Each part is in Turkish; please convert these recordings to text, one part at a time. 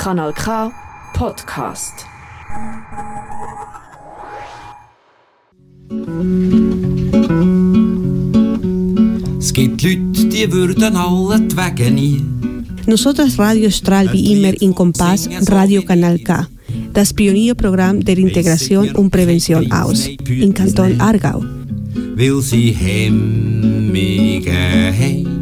Kanal K Podcast. Es gibt Leute, die würden alle die Wege nie. Nosotras Radio Stralbi Immer in Compás Radio Canal K, das Pionierprogramm der Integration und Prävention aus, in Kanton Aargau. Weil sie hemmige haben.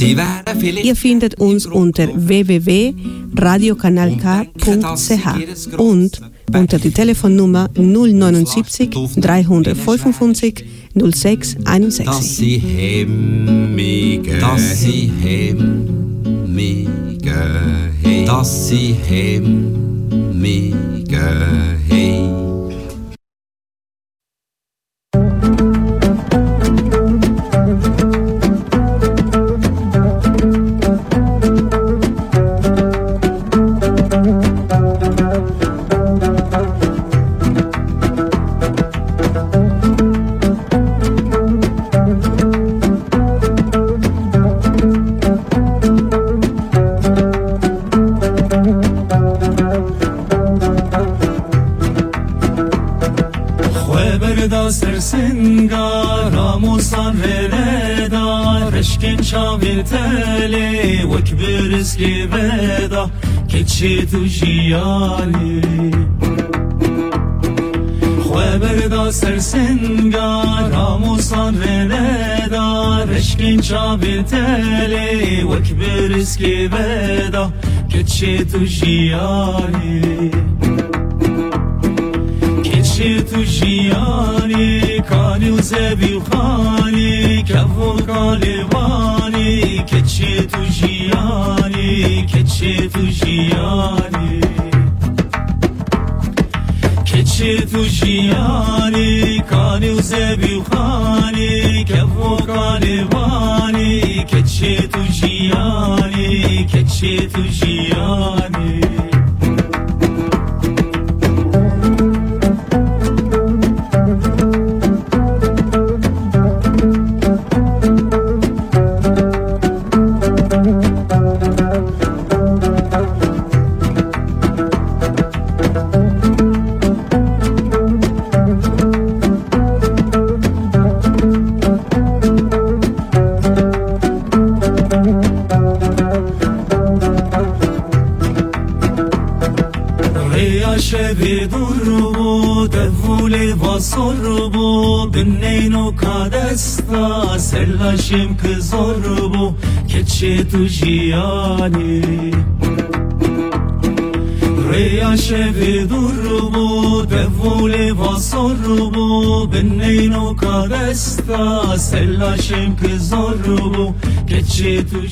Ihr findet uns unter www.radiokanalk.ch und unter die Telefonnummer 079 355 06 dass 61. sie hemmige dass sie hemmige dass sie hemmige haben. Eşkin çavir tele Vekbir iski veda Keçi tu jiyali Khweberda sersengar Amusan veledar Eşkin çavir tele Vekbir iski veda Keçi tu jiyali. Keçi tu jiyani Kani u zebi u khani Kevu kalivani Keçi tu jiyani Keçi tu jiyani Keçi tu jiyani Kani u zebi u khani Kevu kalivani Keçi tu jiyani Keçi tu jiyani kadesta Sellaşim kızorbu Keçi tu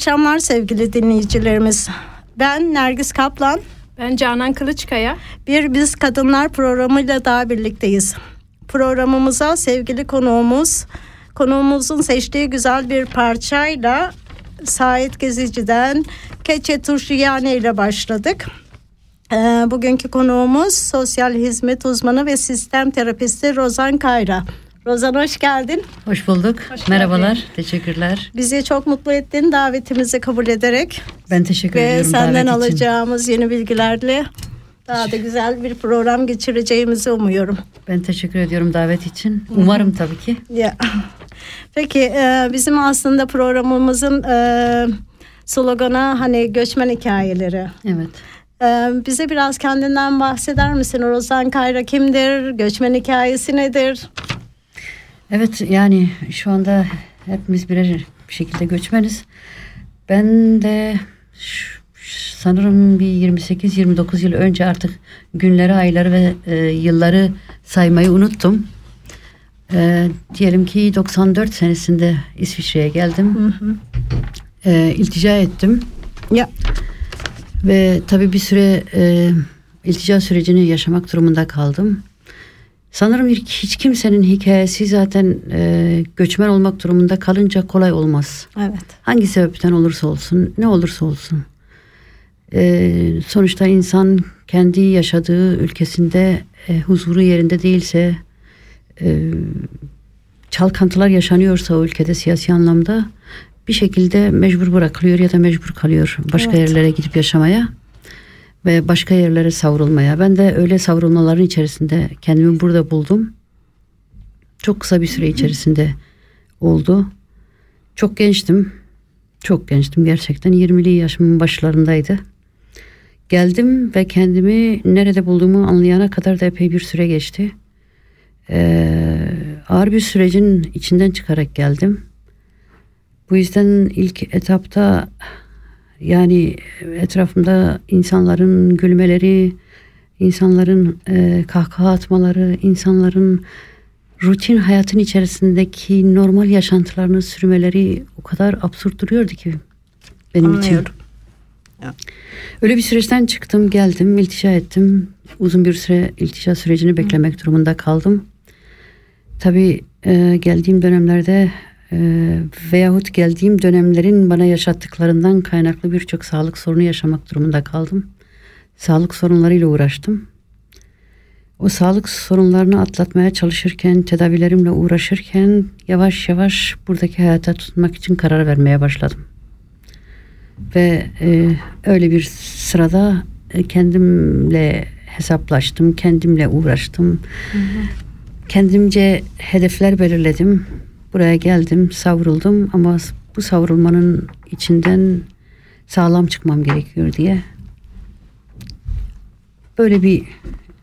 akşamlar sevgili dinleyicilerimiz. Ben Nergis Kaplan. Ben Canan Kılıçkaya. Bir Biz Kadınlar programıyla daha birlikteyiz. Programımıza sevgili konuğumuz, konuğumuzun seçtiği güzel bir parçayla Sait Gezici'den Keçe Turşiyane ile başladık. Ee, bugünkü konuğumuz sosyal hizmet uzmanı ve sistem terapisti Rozan Kayra. Rozan hoş geldin. Hoş bulduk. Merhabalar. Teşekkürler. Bizi çok mutlu ettin davetimizi kabul ederek. Ben teşekkür Ve ediyorum senden davet için. alacağımız yeni bilgilerle daha da güzel bir program geçireceğimizi umuyorum. Ben teşekkür ediyorum davet için. Umarım tabii ki. Ya. Peki e, bizim aslında programımızın e, slogana hani göçmen hikayeleri. Evet. Ee, bize biraz kendinden bahseder misin? Rozan Kayra kimdir? Göçmen hikayesi nedir? Evet yani şu anda hepimiz birer bir şekilde göçmeniz. Ben de şu- sanırım bir 28-29 yıl önce artık günleri, ayları ve e, yılları saymayı unuttum. E, diyelim ki 94 senesinde İsviçre'ye geldim. E, iltica ettim. Ya Ve tabii bir süre e, iltica sürecini yaşamak durumunda kaldım. Sanırım hiç kimsenin hikayesi zaten e, göçmen olmak durumunda kalınca kolay olmaz. evet. Hangi sebepten olursa olsun, ne olursa olsun. E, sonuçta insan kendi yaşadığı ülkesinde e, huzuru yerinde değilse, e, çalkantılar yaşanıyorsa o ülkede siyasi anlamda bir şekilde mecbur bırakılıyor ya da mecbur kalıyor başka Evet. yerlere gidip yaşamaya ve başka yerlere savrulmaya. Ben de öyle savrulmaların içerisinde kendimi burada buldum. Çok kısa bir süre içerisinde oldu. Çok gençtim. Çok gençtim gerçekten. 20'li yaşımın başlarındaydı. Geldim ve kendimi nerede bulduğumu anlayana kadar da epey bir süre geçti. Ee, ağır bir sürecin içinden çıkarak geldim. Bu yüzden ilk etapta yani etrafımda insanların gülmeleri, insanların e, kahkaha atmaları, insanların rutin hayatın içerisindeki normal yaşantılarını sürmeleri o kadar absürt duruyordu ki benim için. Anlıyorum. Öyle bir süreçten çıktım, geldim, iltica ettim. Uzun bir süre iltica sürecini beklemek durumunda kaldım. Tabii e, geldiğim dönemlerde e, veyahut geldiğim dönemlerin bana yaşattıklarından kaynaklı birçok sağlık sorunu yaşamak durumunda kaldım. Sağlık sorunlarıyla uğraştım. O sağlık sorunlarını atlatmaya çalışırken, tedavilerimle uğraşırken yavaş yavaş buradaki hayata tutunmak için karar vermeye başladım. Ve e, öyle bir sırada e, kendimle hesaplaştım, kendimle uğraştım. Kendimce hedefler belirledim. Buraya geldim, savruldum ama bu savrulmanın içinden sağlam çıkmam gerekiyor diye. Böyle bir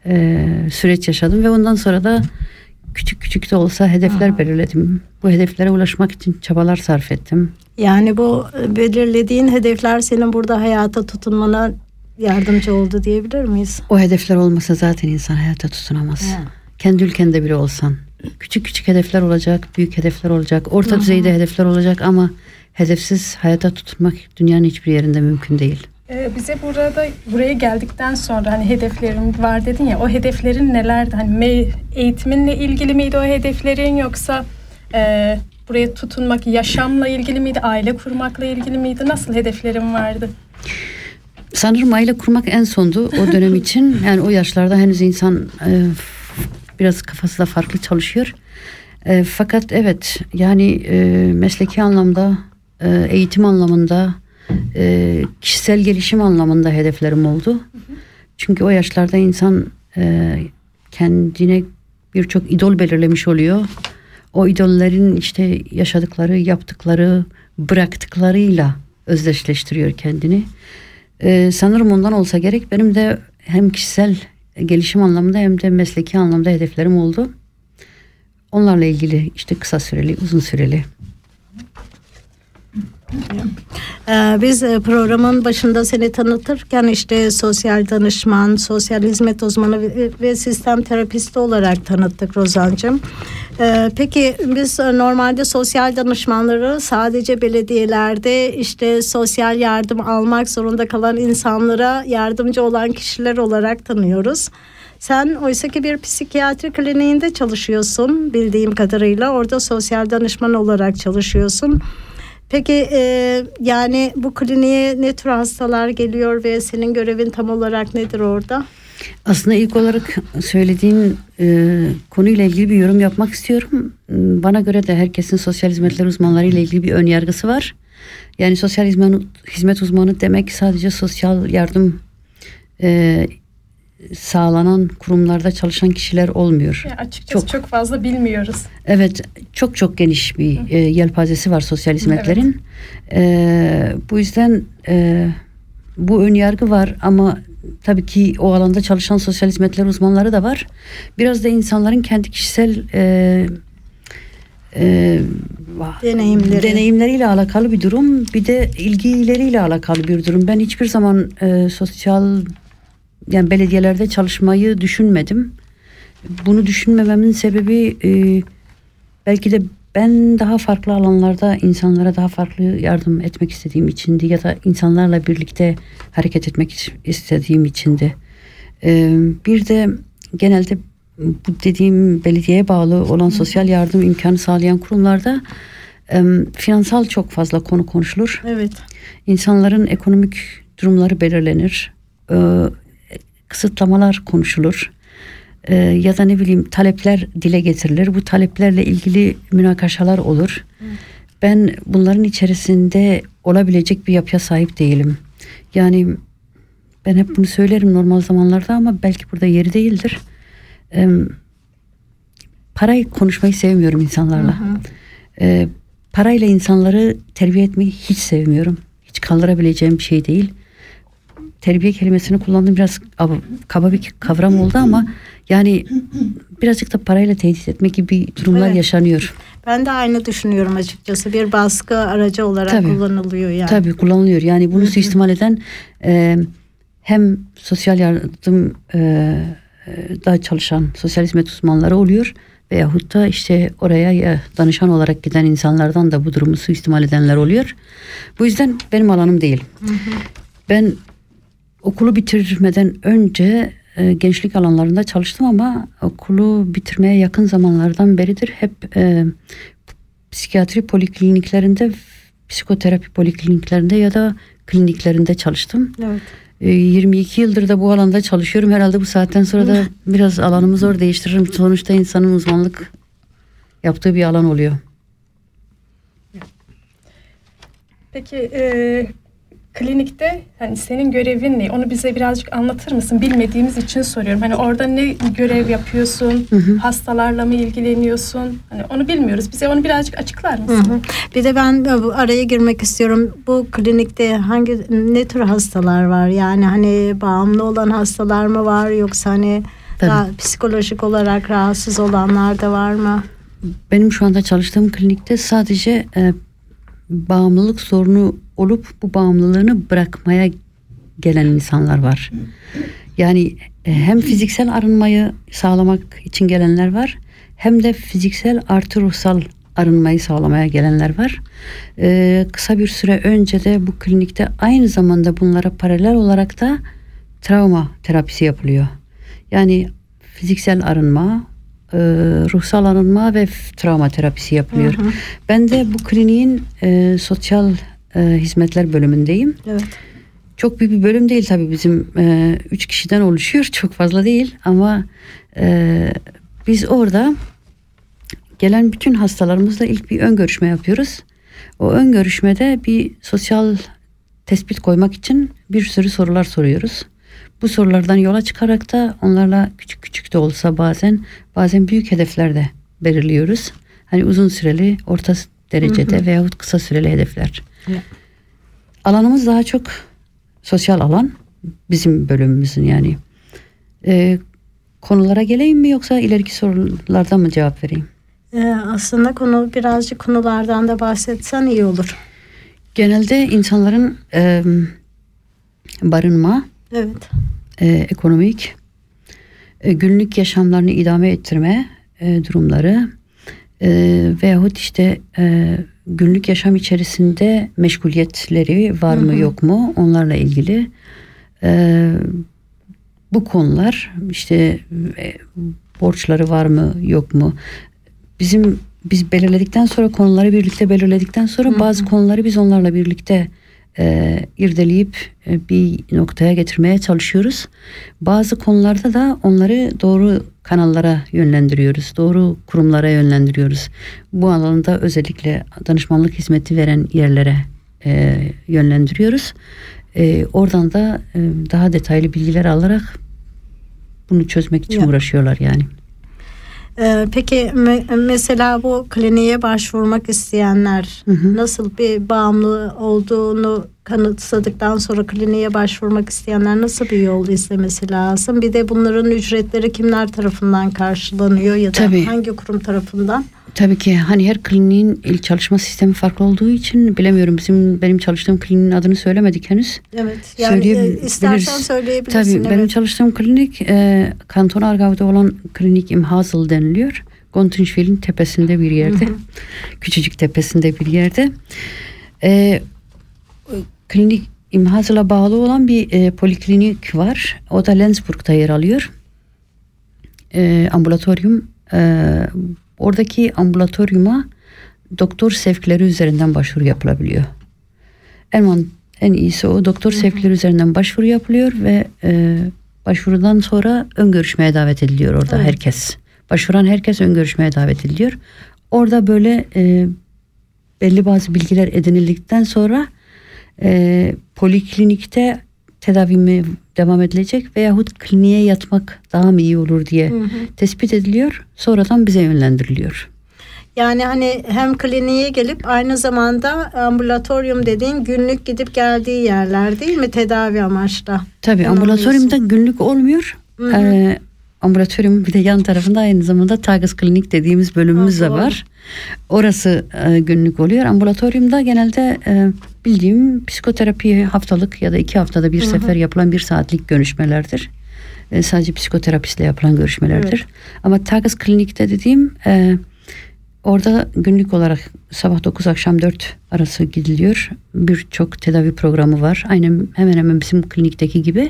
e, süreç yaşadım ve ondan sonra da küçük küçük de olsa hedefler belirledim. Bu hedeflere ulaşmak için çabalar sarf ettim. Yani bu belirlediğin hedefler senin burada hayata tutunmana yardımcı oldu diyebilir miyiz? O hedefler olmasa zaten insan hayata tutunamaz. Kendi ülkende bile olsan. Küçük küçük hedefler olacak, büyük hedefler olacak, orta düzeyde hedefler olacak ama hedefsiz hayata tutunmak dünyanın hiçbir yerinde mümkün değil. Ee, bize burada buraya geldikten sonra hani hedeflerim var dedin ya o hedeflerin nelerdi? Hani eğitiminle ilgili miydi o hedeflerin yoksa e, buraya tutunmak yaşamla ilgili miydi? Aile kurmakla ilgili miydi? Nasıl hedeflerin vardı? Sanırım aile kurmak en sondu o dönem için. Yani o yaşlarda henüz insan e, biraz kafası da farklı çalışıyor. E, fakat evet yani e, mesleki anlamda, e, eğitim anlamında, e, kişisel gelişim anlamında hedeflerim oldu. Çünkü o yaşlarda insan e, kendine birçok idol belirlemiş oluyor. O idollerin işte yaşadıkları, yaptıkları, bıraktıklarıyla özdeşleştiriyor kendini. Ee, sanırım ondan olsa gerek. Benim de hem kişisel gelişim anlamında hem de mesleki anlamda hedeflerim oldu. Onlarla ilgili işte kısa süreli, uzun süreli. Ee, biz e, programın başında seni tanıtırken işte sosyal danışman, sosyal hizmet uzmanı ve- sistem terapisti olarak tanıttık Rozancığım. Ee, peki biz e, normalde sosyal danışmanları sadece belediyelerde işte sosyal yardım almak zorunda kalan insanlara yardımcı olan kişiler olarak tanıyoruz. Sen oysaki bir psikiyatri kliniğinde çalışıyorsun bildiğim kadarıyla. Orada sosyal danışman olarak çalışıyorsun. Peki e, yani bu kliniğe ne tür hastalar geliyor ve senin görevin tam olarak nedir orada? Aslında ilk olarak söylediğin e, konuyla ilgili bir yorum yapmak istiyorum. Bana göre de herkesin sosyal hizmetler uzmanları ile ilgili bir ön yargısı var. Yani sosyal hizmet, hizmet uzmanı demek sadece sosyal yardım e, sağlanan kurumlarda çalışan kişiler olmuyor. Ya açıkçası Çok. çok. fazla bilmiyoruz. Evet çok çok geniş bir e, yelpazesi var sosyal hizmetlerin. E, bu yüzden e, bu ön yargı var ama tabii ki o alanda çalışan sosyal hizmetler uzmanları da var. Biraz da insanların kendi kişisel e, e, Deneyimleri. deneyimleriyle alakalı bir durum. Bir de ilgileriyle alakalı bir durum. Ben hiçbir zaman e, sosyal yani belediyelerde çalışmayı düşünmedim. Bunu düşünmememin sebebi e, belki de ben daha farklı alanlarda insanlara daha farklı yardım etmek istediğim içindi ya da insanlarla birlikte hareket etmek istediğim içindi. E, bir de genelde bu dediğim belediyeye bağlı olan sosyal yardım imkanı sağlayan kurumlarda e, finansal çok fazla konu konuşulur. Evet. İnsanların ekonomik durumları belirlenir. Ee, kısıtlamalar konuşulur. Ee, ya da ne bileyim talepler dile getirilir. Bu taleplerle ilgili münakaşalar olur. Ben bunların içerisinde olabilecek bir yapıya sahip değilim. Yani ben hep bunu söylerim normal zamanlarda ama belki burada yeri değildir. Ee, parayı konuşmayı sevmiyorum insanlarla. Ee, parayla insanları terbiye etmeyi hiç sevmiyorum. Hiç kaldırabileceğim bir şey değil. Terbiye kelimesini kullandığım biraz ab- kaba bir kavram oldu ama yani birazcık da parayla tehdit etmek gibi durumlar Evet. yaşanıyor. Ben de aynı düşünüyorum açıkçası. Bir baskı aracı olarak Tabii. kullanılıyor yani. Tabii kullanılıyor. Yani bunu suistimal eden e, hem sosyal yardım e, e, da çalışan sosyal hizmet uzmanları oluyor veyahut da işte oraya ya danışan olarak giden insanlardan da bu durumu suistimal edenler oluyor. Bu yüzden benim alanım değil. Ben okulu bitirmeden önce e, gençlik alanlarında çalıştım ama okulu bitirmeye yakın zamanlardan beridir hep e, psikiyatri polikliniklerinde, psikoterapi polikliniklerinde ya da kliniklerinde çalıştım. Evet. E, 22 yıldır da bu alanda çalışıyorum. Herhalde bu saatten sonra da biraz alanımı zor değiştiririm. Sonuçta insanın uzmanlık yaptığı bir alan oluyor. Peki e, klinikte hani senin görevin ne? Onu bize birazcık anlatır mısın? Bilmediğimiz için soruyorum. Hani orada ne görev yapıyorsun? Hastalarla mı ilgileniyorsun? Hani onu bilmiyoruz. Bize onu birazcık açıklar Hı mısın? hı. Bir de ben bu araya girmek istiyorum. Bu klinikte hangi ne tür hastalar var? Yani hani bağımlı olan hastalar mı var yoksa hani Tabii. daha psikolojik olarak rahatsız olanlar da var mı? Benim şu anda çalıştığım klinikte sadece e, bağımlılık sorunu olup bu bağımlılığını bırakmaya gelen insanlar var. Yani e, hem fiziksel arınmayı sağlamak için gelenler var hem de fiziksel artı ruhsal arınmayı sağlamaya gelenler var. E, kısa bir süre önce de bu klinikte aynı zamanda bunlara paralel olarak da travma terapisi yapılıyor. Yani fiziksel arınma, e, ruhsal arınma ve travma terapisi yapılıyor. Ben de bu kliniğin e, sosyal e, hizmetler bölümündeyim. Evet. Çok büyük bir bölüm değil tabii bizim e, üç kişiden oluşuyor. Çok fazla değil ama e, biz orada gelen bütün hastalarımızla ilk bir ön görüşme yapıyoruz. O ön görüşmede bir sosyal tespit koymak için bir sürü sorular soruyoruz. Bu sorulardan yola çıkarak da onlarla küçük küçük de olsa bazen bazen büyük hedefler de belirliyoruz. Hani uzun süreli, orta derecede veyahut kısa süreli hedefler. Alanımız daha çok sosyal alan. Bizim bölümümüzün yani. Ee, konulara geleyim mi yoksa ileriki sorulardan mı cevap vereyim? Ee, aslında konu birazcık konulardan da bahsetsen iyi olur. Genelde insanların e, barınma, Evet. e, ekonomik, e, günlük yaşamlarını idame ettirme e, durumları e, veyahut işte e, günlük yaşam içerisinde meşguliyetleri var mı yok mu? Onlarla ilgili e, bu konular işte e, borçları var mı yok mu? Bizim biz belirledikten sonra konuları birlikte belirledikten sonra bazı konuları biz onlarla birlikte e, irdeleyip e, bir noktaya getirmeye çalışıyoruz. Bazı konularda da onları doğru kanallara yönlendiriyoruz. Doğru kurumlara yönlendiriyoruz. Bu alanda özellikle danışmanlık hizmeti veren yerlere e, yönlendiriyoruz. E, oradan da e, daha detaylı bilgiler alarak bunu çözmek için Ya. uğraşıyorlar yani. Ee, peki me- mesela bu kliniğe başvurmak isteyenler nasıl bir bağımlı olduğunu kanıtladıktan sonra kliniğe başvurmak isteyenler nasıl bir yol izlemesi lazım? Bir de bunların ücretleri kimler tarafından karşılanıyor ya da Tabii. hangi kurum tarafından? Tabii ki hani her kliniğin il çalışma sistemi farklı olduğu için bilemiyorum. Bizim benim çalıştığım kliniğin adını söylemedik henüz. Evet. Yani e, Söyleyebiliriz. istersen söyleyebilirsin. Tabii benim evet. çalıştığım klinik e, Kanton Argav'da olan klinik İmhazıl deniliyor. Gontinşvil'in tepesinde bir yerde. Küçücük tepesinde bir yerde. E, klinik İmhazıl'a bağlı olan bir e, poliklinik var. O da Lensburg'da yer alıyor. E, ambulatoryum e, oradaki ambulatoryuma doktor sevkleri üzerinden başvuru yapılabiliyor. En en iyisi o doktor sevkleri üzerinden başvuru yapılıyor ve e, başvurudan sonra ön görüşmeye davet ediliyor orada Evet. herkes. Başvuran herkes ön görüşmeye davet ediliyor. Orada böyle e, belli bazı bilgiler edinildikten sonra e, poliklinikte tedavimi devam edilecek veyahut kliniğe yatmak daha mı iyi olur diye tespit ediliyor. Sonradan bize yönlendiriliyor. Yani hani hem kliniğe gelip aynı zamanda ambulatoryum dediğin günlük gidip geldiği yerler değil mi tedavi amaçlı? Tabii ambulatoryumda günlük olmuyor. Ee, ambulatoryum bir de yan tarafında aynı zamanda Tagas Klinik dediğimiz bölümümüz de var. Orası e, günlük oluyor. Ambulatoryumda genelde e, bildiğim psikoterapi haftalık ya da iki haftada bir sefer yapılan bir saatlik görüşmelerdir. E, sadece psikoterapistle yapılan görüşmelerdir. Ama Tagas Klinik'te dediğim e, orada günlük olarak sabah 9 akşam 4 arası gidiliyor. Birçok tedavi programı var. Aynen hemen hemen bizim klinikteki gibi.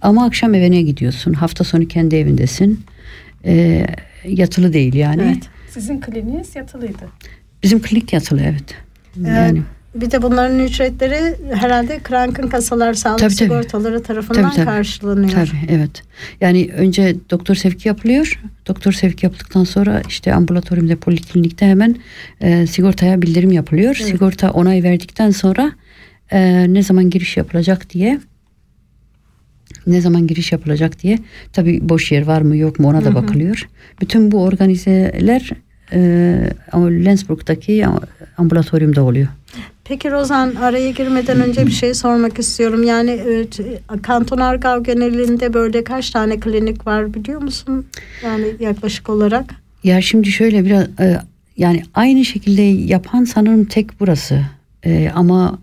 Ama akşam evine gidiyorsun. Hafta sonu kendi evindesin. E, yatılı değil yani. Evet. Sizin kliniğiniz yatılıydı. Bizim klinik yatılı evet. Yani Bir de bunların ücretleri herhalde Krank'ın kasalar sağlık Tabii, tabii. sigortaları tarafından Tabii, tabii. karşılanıyor. Tabii evet. Yani önce doktor sevki yapılıyor. Doktor sevki yapıldıktan sonra işte ambulatoryumda poliklinikte hemen e, sigortaya bildirim yapılıyor. Sigorta onay verdikten sonra e, ne zaman giriş yapılacak diye ne zaman giriş yapılacak diye tabii boş yer var mı yok mu ona da bakılıyor. Bütün bu organizeler e, Lensburg'daki ambulatoryumda oluyor. Peki Rozan araya girmeden önce bir şey sormak istiyorum. Yani e, Kanton Argav genelinde böyle kaç tane klinik var biliyor musun? Yani yaklaşık olarak. Ya şimdi şöyle biraz e, yani aynı şekilde yapan sanırım tek burası. E, ama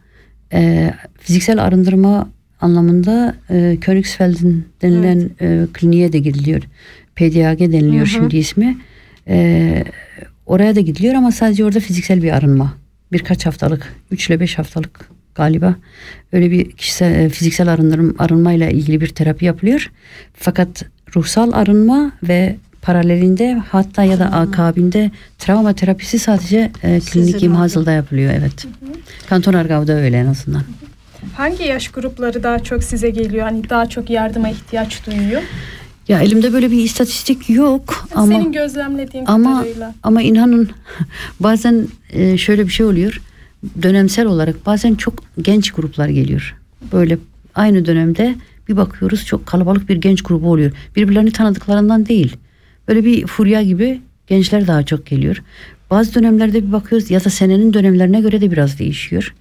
e, fiziksel arındırma anlamında e, Königsfeld'in denilen e, kliniğe de gidiliyor. PDAG deniliyor şimdi ismi. E, oraya da gidiliyor ama sadece orada fiziksel bir arınma. Birkaç haftalık, 3 ile 5 haftalık galiba öyle bir kişisel e, fiziksel arındırım arınmayla ilgili bir terapi yapılıyor. Fakat ruhsal arınma ve paralelinde hatta ya da akabinde travma terapisi sadece e, klinik imhazılda yapılıyor evet. Kanton Argav'da öyle en azından. Hangi yaş grupları daha çok size geliyor? Hani daha çok yardıma ihtiyaç duyuyor? Ya elimde böyle bir istatistik yok ama Senin gözlemlediğin ama kadarıyla. ama inanın bazen e, şöyle bir şey oluyor. Dönemsel olarak bazen çok genç gruplar geliyor. Böyle aynı dönemde bir bakıyoruz çok kalabalık bir genç grubu oluyor. Birbirlerini tanıdıklarından değil. Böyle bir furya gibi gençler daha çok geliyor. Bazı dönemlerde bir bakıyoruz ya da senenin dönemlerine göre de biraz değişiyor.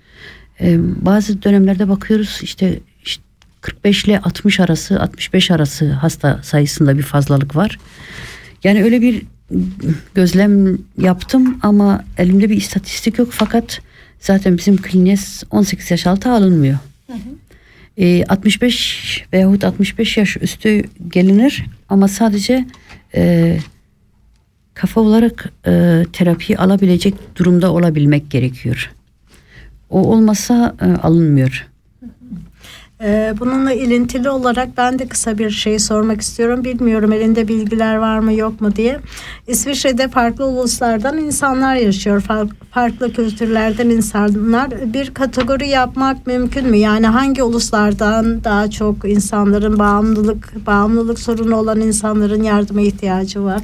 Ee, bazı dönemlerde bakıyoruz işte, işte 45 ile 60 arası 65 arası hasta sayısında bir fazlalık var. Yani öyle bir gözlem yaptım ama elimde bir istatistik yok fakat zaten bizim kliniğe 18 yaş altı alınmıyor. Ee, 65 veyahut 65 yaş üstü gelinir ama sadece e, kafa olarak e, terapi alabilecek durumda olabilmek gerekiyor. O olmasa e, alınmıyor. Ee, bununla ilintili olarak ben de kısa bir şey sormak istiyorum. Bilmiyorum elinde bilgiler var mı yok mu diye. İsviçre'de farklı uluslardan insanlar yaşıyor. Far- farklı kültürlerden insanlar. Bir kategori yapmak mümkün mü? Yani hangi uluslardan daha çok insanların bağımlılık bağımlılık sorunu olan insanların yardıma ihtiyacı var?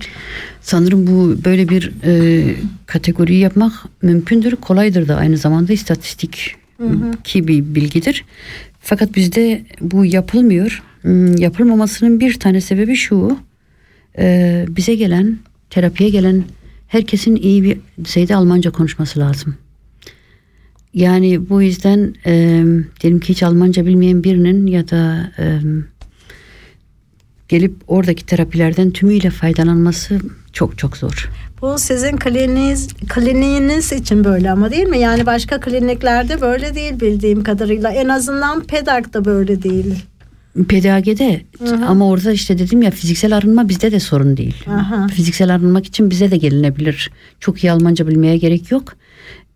Sanırım bu böyle bir e, kategori yapmak mümkündür, kolaydır da aynı zamanda istatistik ki bir bilgidir. Fakat bizde bu yapılmıyor. Hmm, yapılmamasının bir tane sebebi şu. e, bize gelen, terapiye gelen herkesin iyi bir düzeyde Almanca konuşması lazım. Yani bu yüzden e, diyelim ki hiç Almanca bilmeyen birinin ya da e, gelip oradaki terapilerden tümüyle faydalanması çok çok zor. Bu sizin kliniğiniz, kliniğiniz için böyle ama değil mi? Yani başka kliniklerde böyle değil bildiğim kadarıyla. En azından pedag da böyle değil. PDAG'de ama orada işte dedim ya fiziksel arınma bizde de sorun değil. Aha. Fiziksel arınmak için bize de gelinebilir. Çok iyi Almanca bilmeye gerek yok.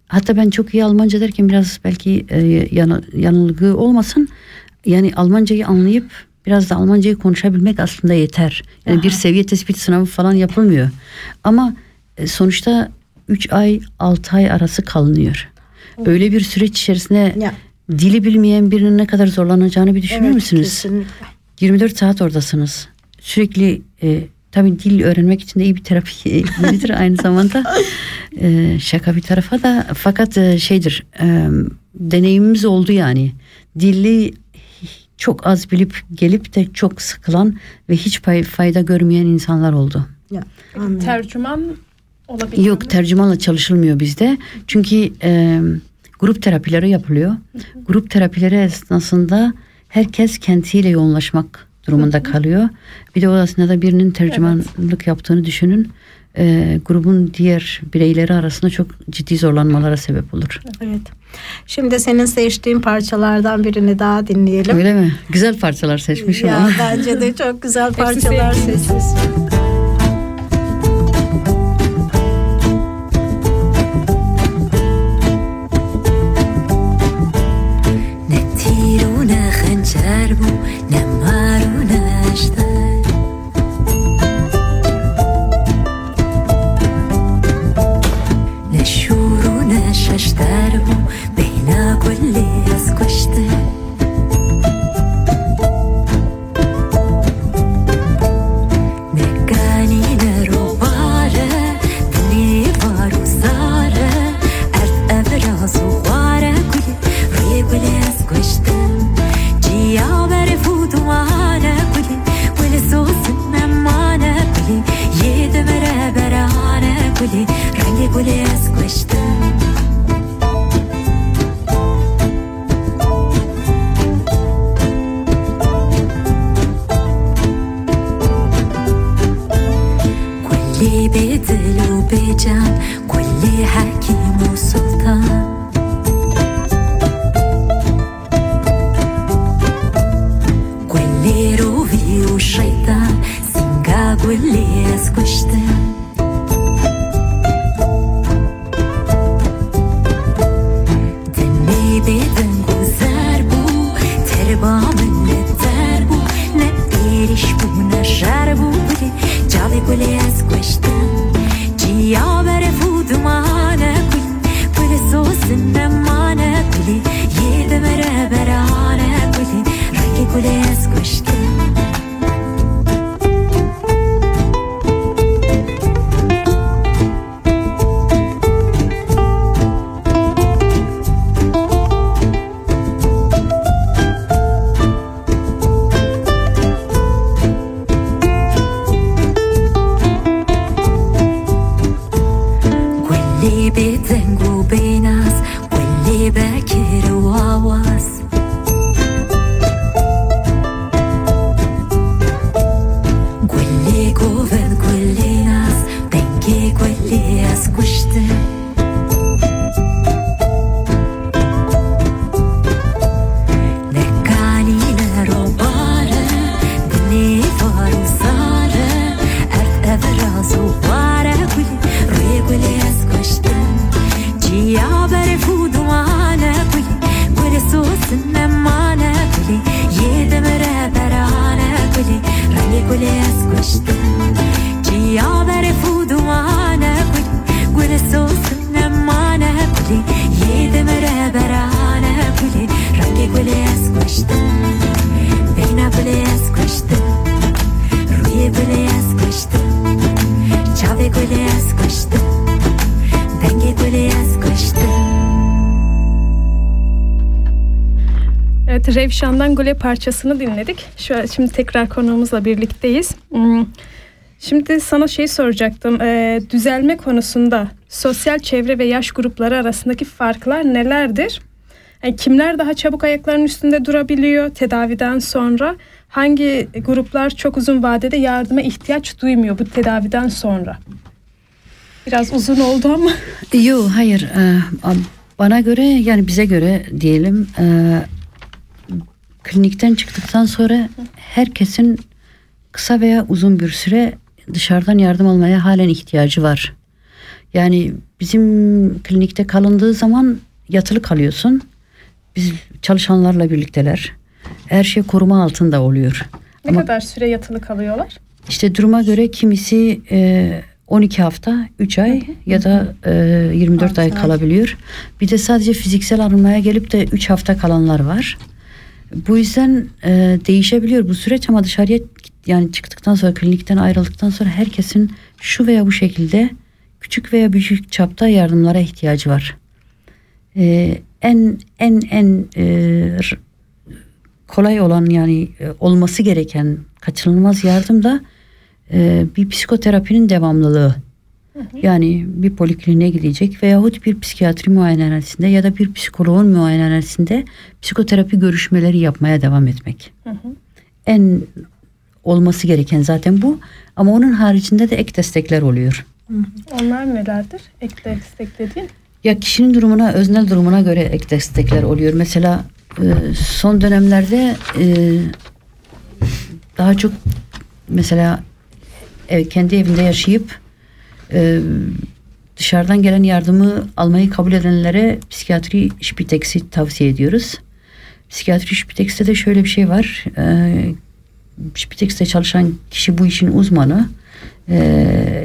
Hatta ben çok iyi Almanca derken biraz belki e, yanılgı olmasın. Yani Almancayı anlayıp biraz da Almancayı konuşabilmek aslında yeter. Yani bir seviye tespit sınavı falan yapılmıyor. Ama sonuçta 3 ay 6 ay arası kalınıyor. Öyle bir süreç içerisinde Ya. dili bilmeyen birinin ne kadar zorlanacağını bir düşünür Evet, müsünüz? kesinlikle. 24 saat oradasınız. Sürekli e, tabii dil öğrenmek için de iyi bir terapi yeridir aynı zamanda. E, şaka bir tarafa da fakat e, şeydir e, deneyimimiz oldu yani. Dili çok az bilip gelip de çok sıkılan ve hiç fayda görmeyen insanlar oldu. Ya. Tercüman olabilir Yok mi? tercümanla çalışılmıyor bizde. Çünkü e, grup terapileri yapılıyor. Grup terapileri esnasında herkes kendiyle yoğunlaşmak durumunda kalıyor. Bir de o aslında birinin tercümanlık yaptığını düşünün. E, grubun diğer bireyleri arasında çok ciddi zorlanmalara sebep olur. Evet. Şimdi senin seçtiğin parçalardan birini daha dinleyelim. Öyle mi? Güzel parçalar seçmişim Ya ama. bence de çok güzel parçalar sevdiğiniz. Revşan'dan Gole parçasını dinledik. An şimdi tekrar konuğumuzla birlikteyiz. Hmm. Şimdi sana şey soracaktım. Ee, düzelme konusunda sosyal çevre ve yaş grupları arasındaki farklar nelerdir? Yani kimler daha çabuk ayaklarının üstünde durabiliyor tedaviden sonra? Hangi gruplar çok uzun vadede yardıma ihtiyaç duymuyor bu tedaviden sonra? Biraz uzun oldu ama. Yok hayır. Ee, bana göre yani bize göre diyelim e, klinikten çıktıktan sonra herkesin kısa veya uzun bir süre dışarıdan yardım almaya halen ihtiyacı var. Yani bizim klinikte kalındığı zaman yatılı kalıyorsun. Biz çalışanlarla birlikteler. Her şey koruma altında oluyor. Ne Ama kadar süre yatılı kalıyorlar? İşte duruma göre kimisi e, 12 hafta, 3 ay ya da e, 24 ay kalabiliyor. Bir de sadece fiziksel arınmaya gelip de 3 hafta kalanlar var. Bu yüzden e, değişebiliyor bu süreç ama dışarıya yani çıktıktan sonra klinikten ayrıldıktan sonra herkesin şu veya bu şekilde küçük veya büyük çapta yardımlara ihtiyacı var. E, en en en e, kolay olan yani e, olması gereken kaçınılmaz yardım da e, bir psikoterapinin devamlılığı. Yani bir polikliniğe gidecek veyahut bir psikiyatri muayenehanesinde ya da bir psikoloğun muayenehanesinde psikoterapi görüşmeleri yapmaya devam etmek. Hı hı. En olması gereken zaten bu ama onun haricinde de ek destekler oluyor. Hı hı. Onlar nelerdir? Ek destek dediğin? Ya kişinin durumuna, öznel durumuna göre ek destekler oluyor. Mesela e, son dönemlerde e, daha çok mesela kendi evinde yaşayıp e, dışarıdan gelen yardımı almayı kabul edenlere psikiyatri şpiteksi tavsiye ediyoruz. Psikiyatri şpitekste de şöyle bir şey var. E, şpitekste çalışan kişi bu işin uzmanı e,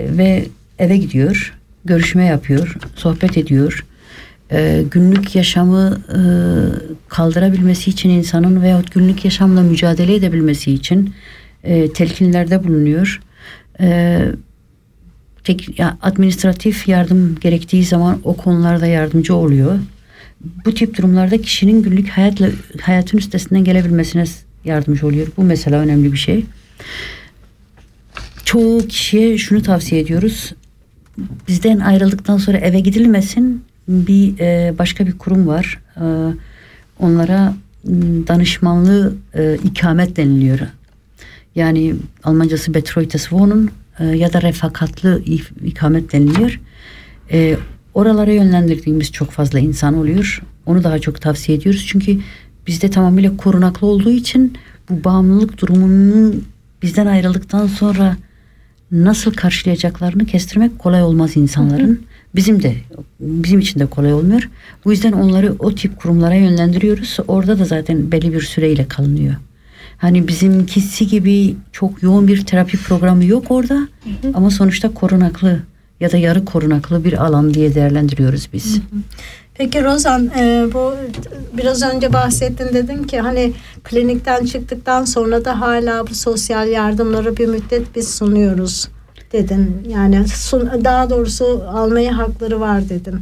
ve eve gidiyor, görüşme yapıyor, sohbet ediyor. E, günlük yaşamı e, kaldırabilmesi için insanın veyahut günlük yaşamla mücadele edebilmesi için e, telkinlerde bulunuyor. E, tek, ya, administratif yardım gerektiği zaman o konularda yardımcı oluyor. Bu tip durumlarda kişinin günlük hayatla hayatın üstesinden gelebilmesine yardımcı oluyor. Bu mesela önemli bir şey. Çoğu kişiye şunu tavsiye ediyoruz. Bizden ayrıldıktan sonra eve gidilmesin. Bir e, başka bir kurum var. E, onlara danışmanlığı e, ikamet deniliyor. Yani Almancası Betreutes Wohnen e, ya da refakatlı ikamet deniliyor. E, oralara yönlendirdiğimiz çok fazla insan oluyor. Onu daha çok tavsiye ediyoruz. Çünkü bizde tamamıyla korunaklı olduğu için bu bağımlılık durumunun bizden ayrıldıktan sonra nasıl karşılayacaklarını kestirmek kolay olmaz insanların. Hı hı. Bizim de bizim için de kolay olmuyor. Bu yüzden onları o tip kurumlara yönlendiriyoruz. Orada da zaten belli bir süreyle kalınıyor. Hani bizimkisi gibi çok yoğun bir terapi programı yok orada. Hı hı. Ama sonuçta korunaklı ya da yarı korunaklı bir alan diye değerlendiriyoruz biz. Hı hı. Peki Rozan e, bu biraz önce bahsettin dedin ki hani klinikten çıktıktan sonra da hala bu sosyal yardımları bir müddet biz sunuyoruz dedin. Yani sun, daha doğrusu almaya hakları var dedin.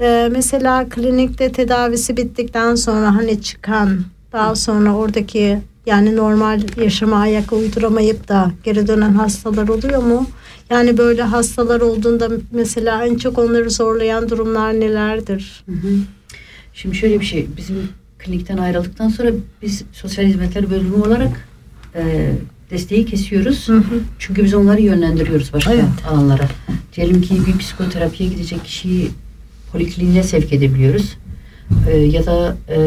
E, mesela klinikte tedavisi bittikten sonra hani çıkan daha sonra oradaki yani normal yaşama ayak uyduramayıp da geri dönen hastalar oluyor mu? Yani böyle hastalar olduğunda mesela en çok onları zorlayan durumlar nelerdir? Hı hı. Şimdi şöyle bir şey bizim klinikten ayrıldıktan sonra biz sosyal hizmetler bölümü olarak e, desteği kesiyoruz. Hı hı. Çünkü biz onları yönlendiriyoruz başka evet. alanlara. Diyelim ki bir psikoterapiye gidecek kişiyi polikliniğe sevk edebiliyoruz. E, ya da e,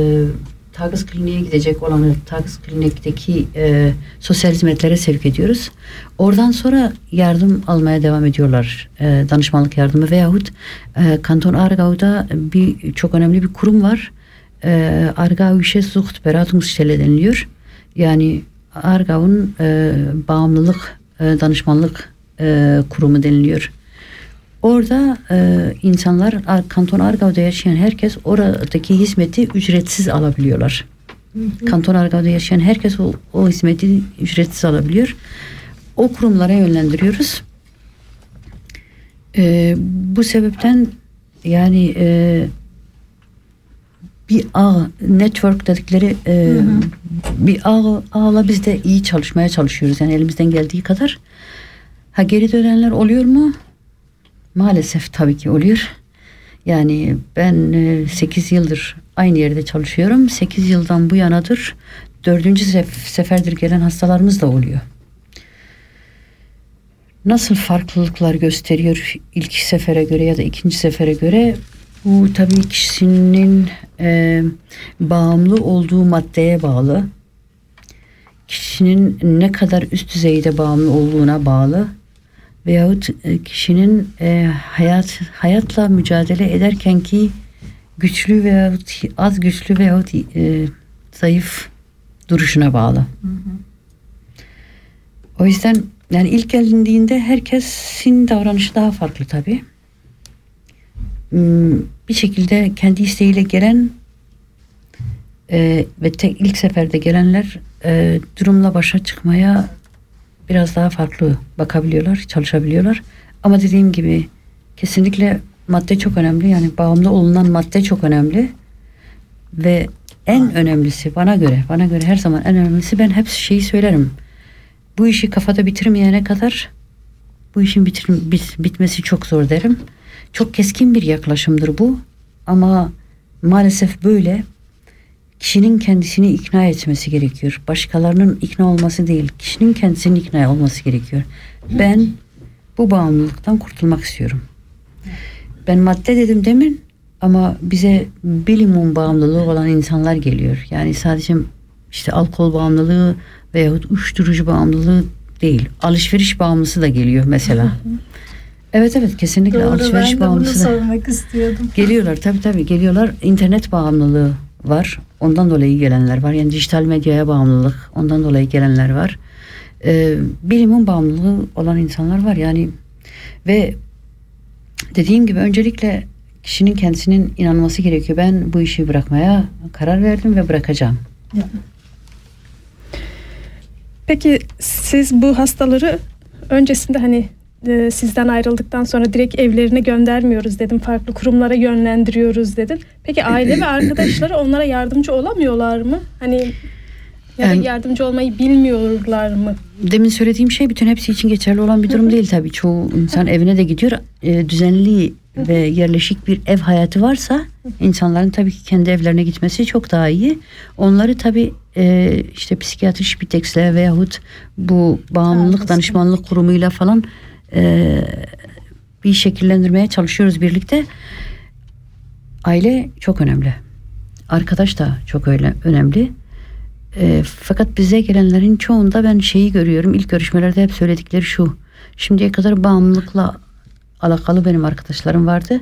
Tagız Kliniğe gidecek olanı Tagız Klinik'teki e, sosyal hizmetlere sevk ediyoruz. Oradan sonra yardım almaya devam ediyorlar. E, danışmanlık yardımı veyahut e, Kanton Aargau'da bir çok önemli bir kurum var. E, Aargauische Sucht Beratungsstelle deniliyor. Yani Aargau'nun e, bağımlılık e, danışmanlık e, kurumu deniliyor. Orada e, insanlar Kanton Argav'da yaşayan herkes oradaki hizmeti ücretsiz alabiliyorlar. Hı hı. Kanton Argav'da yaşayan herkes o, o hizmeti ücretsiz alabiliyor. O kurumlara yönlendiriyoruz. E, bu sebepten yani e, bir ağ, network dedikleri e, bir ağ, ağla biz de iyi çalışmaya çalışıyoruz. Yani elimizden geldiği kadar. Ha geri dönenler oluyor mu? Maalesef tabii ki oluyor. Yani ben 8 yıldır aynı yerde çalışıyorum. 8 yıldan bu yanadır dördüncü sef- seferdir gelen hastalarımız da oluyor. Nasıl farklılıklar gösteriyor ilk sefere göre ya da ikinci sefere göre? Bu tabii kişinin e, bağımlı olduğu maddeye bağlı. Kişinin ne kadar üst düzeyde bağımlı olduğuna bağlı veyahut e, kişinin e, hayat hayatla mücadele ederken ki güçlü veyahut az güçlü veyahut e, zayıf duruşuna bağlı. O yüzden yani ilk gelindiğinde herkesin davranışı daha farklı tabii. Hmm, Bir şekilde kendi isteğiyle gelen e, ve tek ilk seferde gelenler e, durumla başa çıkmaya biraz daha farklı bakabiliyorlar, çalışabiliyorlar. Ama dediğim gibi kesinlikle madde çok önemli. Yani bağımlı olunan madde çok önemli. Ve en önemlisi bana göre, bana göre her zaman en önemlisi ben hep şeyi söylerim. Bu işi kafada bitirmeyene kadar bu işin bitir, bit- bitmesi çok zor derim. Çok keskin bir yaklaşımdır bu. Ama maalesef böyle kişinin kendisini ikna etmesi gerekiyor. Başkalarının ikna olması değil, kişinin kendisinin ikna olması gerekiyor. Ben bu bağımlılıktan kurtulmak istiyorum. Ben madde dedim demin ama bize bilimum bağımlılığı olan insanlar geliyor. Yani sadece işte alkol bağımlılığı veyahut uyuşturucu bağımlılığı değil. Alışveriş bağımlısı da geliyor mesela. Evet evet kesinlikle Doğru ben alışveriş de bunu bağımlısı da. sormak istiyordum. Geliyorlar tabii tabii geliyorlar. İnternet bağımlılığı var. Ondan dolayı gelenler var. Yani dijital medyaya bağımlılık. Ondan dolayı gelenler var. Ee, bilimin bağımlılığı olan insanlar var. Yani ve dediğim gibi öncelikle kişinin kendisinin inanması gerekiyor. Ben bu işi bırakmaya karar verdim ve bırakacağım. Peki siz bu hastaları öncesinde hani e, sizden ayrıldıktan sonra direkt evlerine göndermiyoruz dedim. Farklı kurumlara yönlendiriyoruz dedin. Peki aile ve arkadaşları onlara yardımcı olamıyorlar mı? Hani ya da yardımcı olmayı bilmiyorlar mı? Demin söylediğim şey bütün hepsi için geçerli olan bir durum değil tabii. Çoğu insan evine de gidiyor. Ee, düzenli ve yerleşik bir ev hayatı varsa insanların tabii ki kendi evlerine gitmesi çok daha iyi. Onları tabii e, işte psikiyatri şpiteksle veyahut bu bağımlılık danışmanlık kurumuyla falan e, bir şekillendirmeye çalışıyoruz birlikte. Aile çok önemli. Arkadaş da çok öyle önemli. E, fakat bize gelenlerin çoğunda ben şeyi görüyorum. İlk görüşmelerde hep söyledikleri şu. Şimdiye kadar bağımlılıkla alakalı benim arkadaşlarım vardı.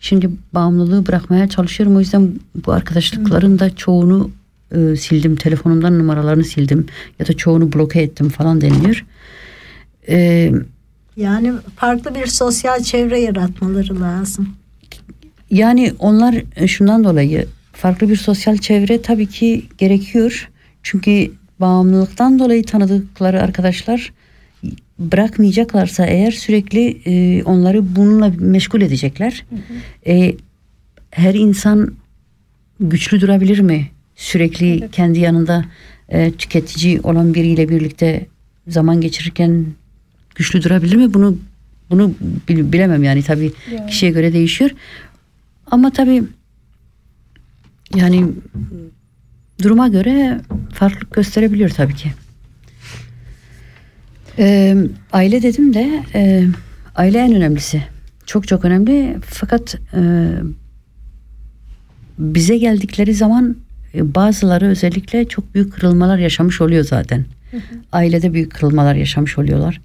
Şimdi bağımlılığı bırakmaya çalışıyorum. O yüzden bu arkadaşlıkların da çoğunu e, sildim. Telefonumdan numaralarını sildim. Ya da çoğunu bloke ettim falan deniliyor. E, Yani farklı bir sosyal çevre yaratmaları lazım. Yani onlar e, şundan dolayı farklı bir sosyal çevre tabii ki gerekiyor. Çünkü bağımlılıktan dolayı tanıdıkları arkadaşlar bırakmayacaklarsa eğer sürekli e, onları bununla meşgul edecekler. E, her insan güçlü durabilir mi? Sürekli kendi yanında e, tüketici olan biriyle birlikte zaman geçirirken güçlü durabilir mi? Bunu bunu bil- bilemem yani tabii Yani. kişiye göre değişiyor. Ama tabii yani duruma göre farklılık gösterebiliyor tabii ki. Ee, aile dedim de e, aile en önemlisi. Çok çok önemli. Fakat e, bize geldikleri zaman e, bazıları özellikle çok büyük kırılmalar yaşamış oluyor zaten. Ailede büyük kırılmalar yaşamış oluyorlar.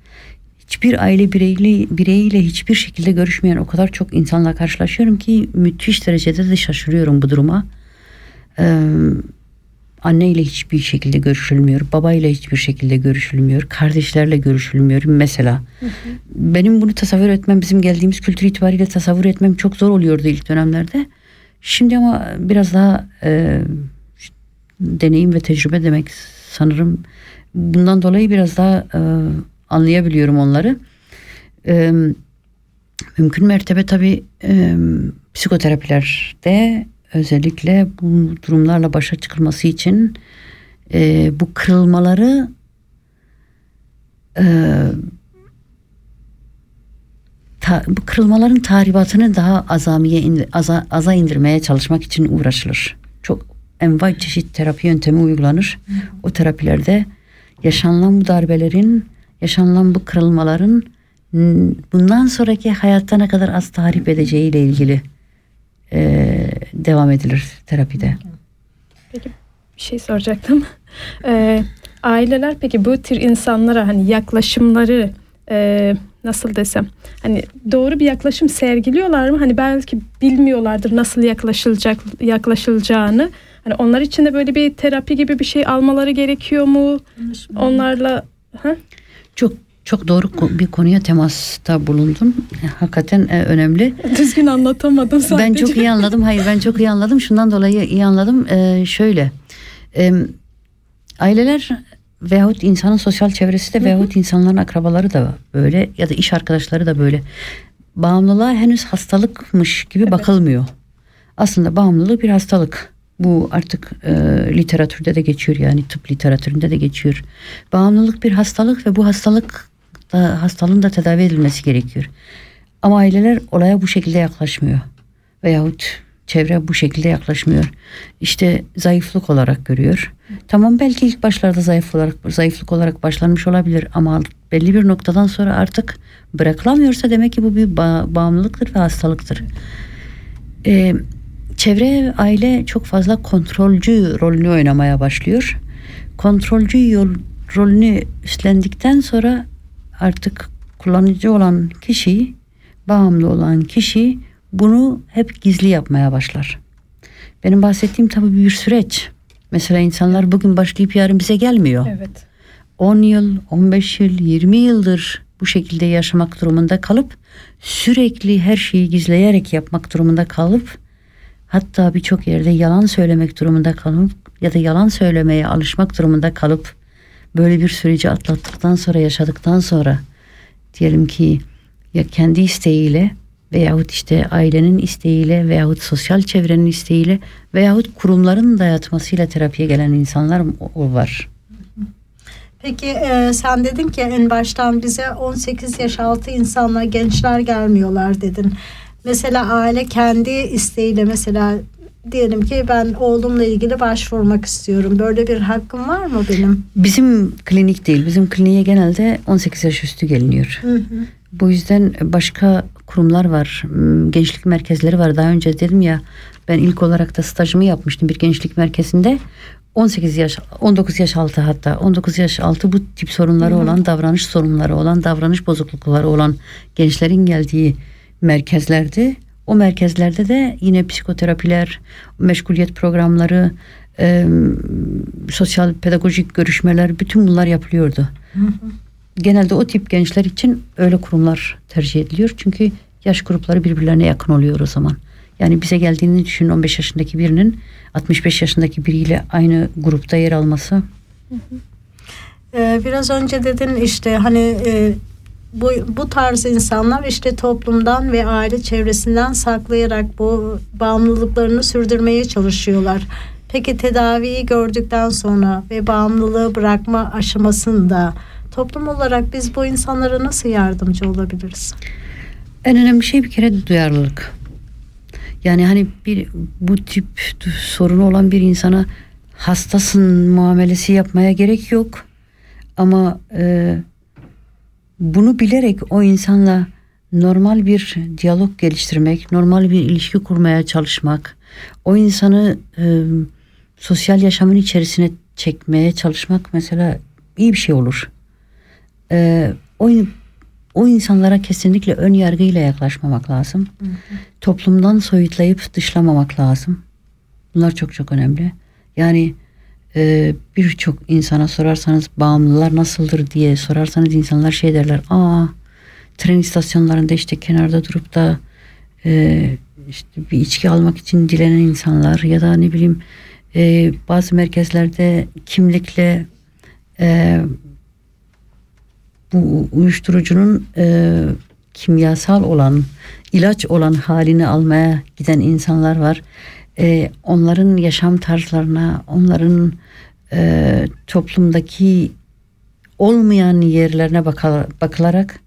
Hiçbir aile bireyle, bireyiyle hiçbir şekilde görüşmeyen o kadar çok insanla karşılaşıyorum ki müthiş derecede de şaşırıyorum bu duruma. Ee, anneyle hiçbir şekilde görüşülmüyor, babayla hiçbir şekilde görüşülmüyor, kardeşlerle görüşülmüyor mesela. Benim bunu tasavvur etmem, bizim geldiğimiz kültür itibariyle tasavvur etmem çok zor oluyordu ilk dönemlerde. Şimdi ama biraz daha e, deneyim ve tecrübe demek sanırım. Bundan dolayı biraz daha e, anlayabiliyorum onları. E, mümkün mertebe tabii e, psikoterapilerde özellikle bu durumlarla başa çıkılması için e, bu kırılmaları e, ta- bu kırılmaların tahribatını daha azamiye in- aza, aza indirmeye çalışmak için uğraşılır. Çok envai çeşit terapi yöntemi uygulanır. O terapilerde yaşanılan bu darbelerin, yaşanılan bu kırılmaların bundan sonraki hayatta ne kadar az tahrip edeceğiyle ilgili e, devam edilir terapide. Bir şey soracaktım. Ee, aileler peki bu tür insanlara hani yaklaşımları e, nasıl desem hani doğru bir yaklaşım sergiliyorlar mı? Hani belki bilmiyorlardır nasıl yaklaşılacak yaklaşılacağını. Hani onlar için de böyle bir terapi gibi bir şey almaları gerekiyor mu? Onlarla ha? Çok çok doğru bir konuya temasta bulundun. E, Hakikaten e, önemli. Düzgün anlatamadım sadece. Ben çok iyi anladım. Hayır ben çok iyi anladım. Şundan dolayı iyi anladım. Ee, şöyle. e, aileler veyahut insanın sosyal çevresi de veyahut insanların akrabaları da böyle ya da iş arkadaşları da böyle. Bağımlılığa henüz hastalıkmış gibi bakılmıyor. Aslında bağımlılık bir hastalık. Bu artık e, literatürde de geçiyor yani tıp literatüründe de geçiyor. Bağımlılık bir hastalık ve bu hastalık da hastalığın da tedavi edilmesi gerekiyor. Ama aileler olaya bu şekilde yaklaşmıyor. Veyahut çevre bu şekilde yaklaşmıyor. İşte zayıflık olarak görüyor. Tamam belki ilk başlarda zayıf olarak zayıflık olarak başlanmış olabilir ama belli bir noktadan sonra artık bırakılamıyorsa demek ki bu bir ba- bağımlılıktır ve hastalıktır. Ee, çevre aile çok fazla kontrolcü rolünü oynamaya başlıyor. Kontrolcü yol, rolünü üstlendikten sonra artık kullanıcı olan kişi, bağımlı olan kişi bunu hep gizli yapmaya başlar. Benim bahsettiğim tabii bir süreç. Mesela insanlar bugün başlayıp yarın bize gelmiyor. Evet. 10 yıl, 15 yıl, 20 yıldır bu şekilde yaşamak durumunda kalıp sürekli her şeyi gizleyerek yapmak durumunda kalıp hatta birçok yerde yalan söylemek durumunda kalıp ya da yalan söylemeye alışmak durumunda kalıp böyle bir süreci atlattıktan sonra yaşadıktan sonra diyelim ki ya kendi isteğiyle veyahut işte ailenin isteğiyle veyahut sosyal çevrenin isteğiyle veyahut kurumların dayatmasıyla terapiye gelen insanlar var. Peki e, sen dedin ki en baştan bize 18 yaş altı insanlar gençler gelmiyorlar dedin. Mesela aile kendi isteğiyle mesela diyelim ki ben oğlumla ilgili başvurmak istiyorum. Böyle bir hakkım var mı benim? Bizim klinik değil. Bizim kliniğe genelde 18 yaş üstü geliniyor. Hı hı. Bu yüzden başka kurumlar var. Hmm, Gençlik merkezleri var. Daha önce dedim ya ben ilk olarak da stajımı yapmıştım bir gençlik merkezinde. 18 yaş, 19 yaş altı hatta 19 yaş altı bu tip sorunları olan, davranış sorunları olan, davranış bozuklukları olan gençlerin geldiği merkezlerdi. O merkezlerde de yine psikoterapiler, meşguliyet programları, e, sosyal pedagojik görüşmeler bütün bunlar yapılıyordu. Genelde o tip gençler için öyle kurumlar tercih ediliyor. Çünkü yaş grupları birbirlerine yakın oluyor o zaman. Yani bize geldiğini düşün 15 yaşındaki birinin 65 yaşındaki biriyle aynı grupta yer alması. Ee, biraz önce dedin işte hani e, bu, bu tarz insanlar işte toplumdan ve aile çevresinden saklayarak bu bağımlılıklarını sürdürmeye çalışıyorlar. Peki tedaviyi gördükten sonra ve bağımlılığı bırakma aşamasında toplum olarak biz bu insanlara nasıl yardımcı olabiliriz? En önemli şey bir kere duyarlılık. Yani hani bir bu tip sorunu olan bir insana hastasın muamelesi yapmaya gerek yok. Ama e, bunu bilerek o insanla normal bir diyalog geliştirmek, normal bir ilişki kurmaya çalışmak, o insanı e, sosyal yaşamın içerisine çekmeye çalışmak mesela iyi bir şey olur. E, o o insanlara kesinlikle ön yargıyla yaklaşmamak lazım. Toplumdan soyutlayıp dışlamamak lazım. Bunlar çok çok önemli. Yani e, birçok insana sorarsanız bağımlılar nasıldır diye sorarsanız insanlar şey derler. Aa tren istasyonlarında işte kenarda durup da e, işte bir içki almak için dilenen insanlar ya da ne bileyim e, bazı merkezlerde kimlikle e, bu uyuşturucunun e, kimyasal olan ilaç olan halini almaya giden insanlar var. E, onların yaşam tarzlarına, onların e, toplumdaki olmayan yerlerine bakala- bakılarak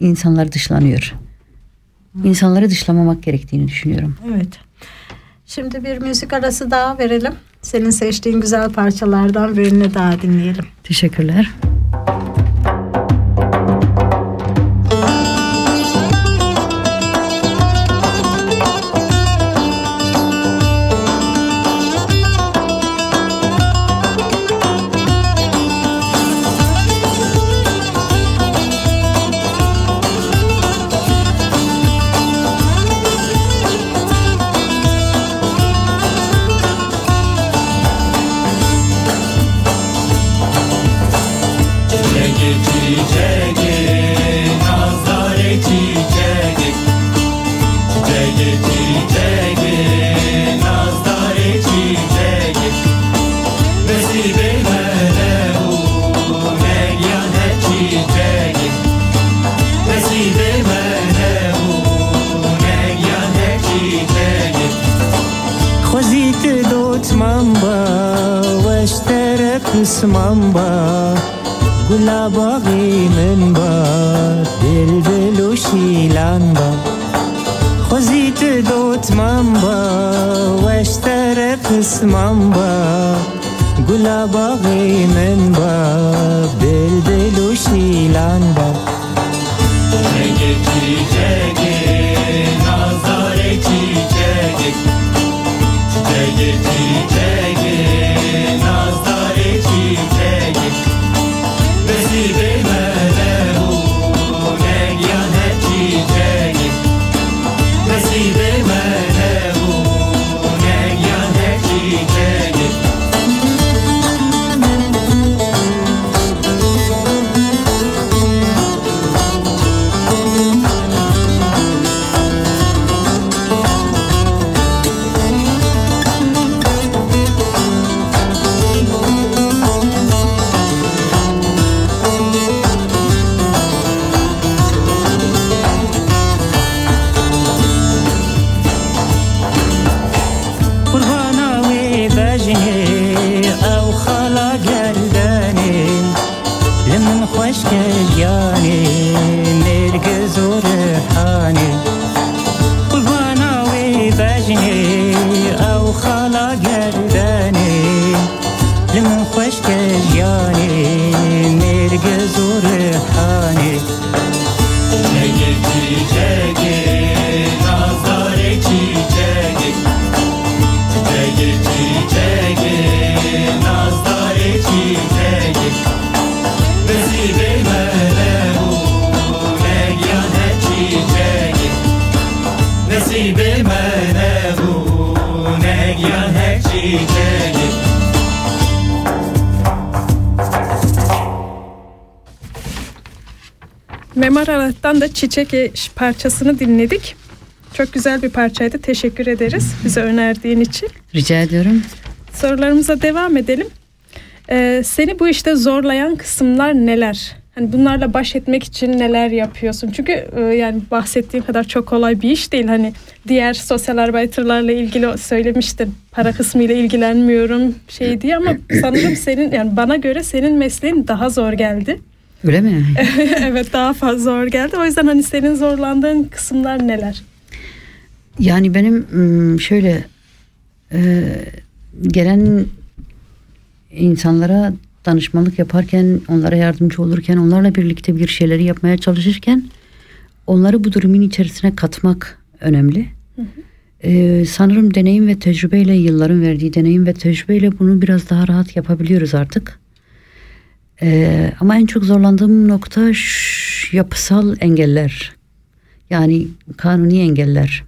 insanlar dışlanıyor. İnsanları dışlamamak gerektiğini düşünüyorum. Evet. Şimdi bir müzik arası daha verelim. Senin seçtiğin güzel parçalardan birini daha dinleyelim. Teşekkürler. Çiçeği Çiçek Eş parçasını dinledik. Çok güzel bir parçaydı. Teşekkür ederiz bize önerdiğin için. Rica ediyorum. Sorularımıza devam edelim. Ee, seni bu işte zorlayan kısımlar neler? Hani bunlarla baş etmek için neler yapıyorsun? Çünkü e, yani bahsettiğin kadar çok kolay bir iş değil. Hani diğer sosyal arbeiterlarla ilgili söylemiştin. Para kısmıyla ilgilenmiyorum şey diye ama sanırım senin yani bana göre senin mesleğin daha zor geldi. Öyle mi? evet daha fazla zor geldi. O yüzden hani senin zorlandığın kısımlar neler? Yani benim ım, şöyle e, gelen insanlara danışmanlık yaparken, onlara yardımcı olurken, onlarla birlikte bir şeyleri yapmaya çalışırken onları bu durumun içerisine katmak önemli. E, sanırım deneyim ve tecrübeyle, yılların verdiği deneyim ve tecrübeyle bunu biraz daha rahat yapabiliyoruz artık. E, ama en çok zorlandığım nokta şu, yapısal engeller. Yani kanuni engeller.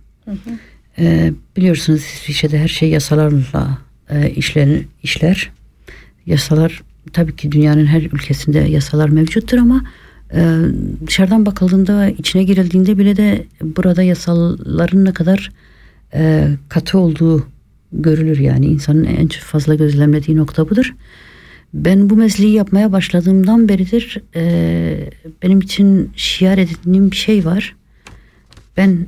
Ee, biliyorsunuz İsviçre'de her şey yasalarla e, işler, işler. Yasalar tabii ki dünyanın her ülkesinde yasalar mevcuttur ama e, dışarıdan bakıldığında içine girildiğinde bile de burada yasaların ne kadar e, katı olduğu görülür yani insanın en fazla gözlemlediği nokta budur. Ben bu mesleği yapmaya başladığımdan beridir e, benim için şiar edindiğim bir şey var. Ben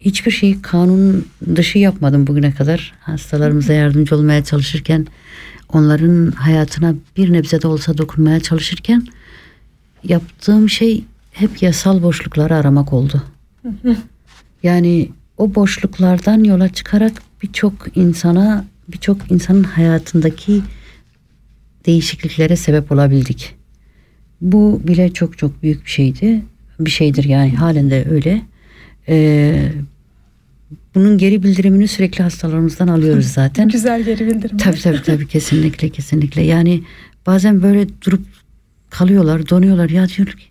hiçbir şeyi kanun dışı yapmadım bugüne kadar. Hastalarımıza yardımcı olmaya çalışırken, onların hayatına bir nebze de olsa dokunmaya çalışırken yaptığım şey hep yasal boşlukları aramak oldu. Yani o boşluklardan yola çıkarak birçok insana, birçok insanın hayatındaki değişikliklere sebep olabildik. Bu bile çok çok büyük bir şeydi. Bir şeydir yani halen de öyle. Ee, bunun geri bildirimini sürekli hastalarımızdan alıyoruz zaten. Güzel geri bildirim. Tabii tabii tabii kesinlikle kesinlikle. Yani bazen böyle durup kalıyorlar, donuyorlar. Ya diyor ki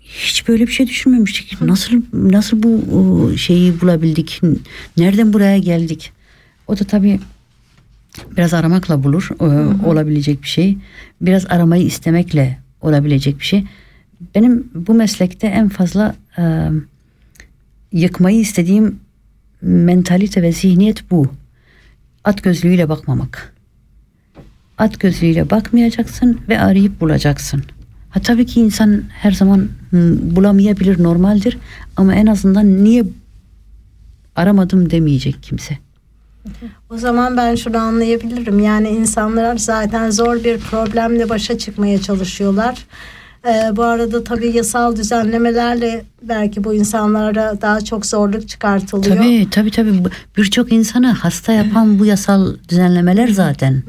hiç böyle bir şey düşünmemiştik. Nasıl nasıl bu şeyi bulabildik? Nereden buraya geldik? O da tabii biraz aramakla bulur e, olabilecek bir şey. Biraz aramayı istemekle olabilecek bir şey. Benim bu meslekte en fazla e, yıkmayı istediğim mentalite ve zihniyet bu. At gözlüğüyle bakmamak. At gözlüğüyle bakmayacaksın ve arayıp bulacaksın. Ha tabii ki insan her zaman bulamayabilir normaldir ama en azından niye aramadım demeyecek kimse. O zaman ben şunu anlayabilirim. Yani insanlar zaten zor bir problemle başa çıkmaya çalışıyorlar. Ee, bu arada tabii yasal düzenlemelerle belki bu insanlara daha çok zorluk çıkartılıyor. Tabii tabii tabii birçok insanı hasta yapan bu yasal düzenlemeler zaten.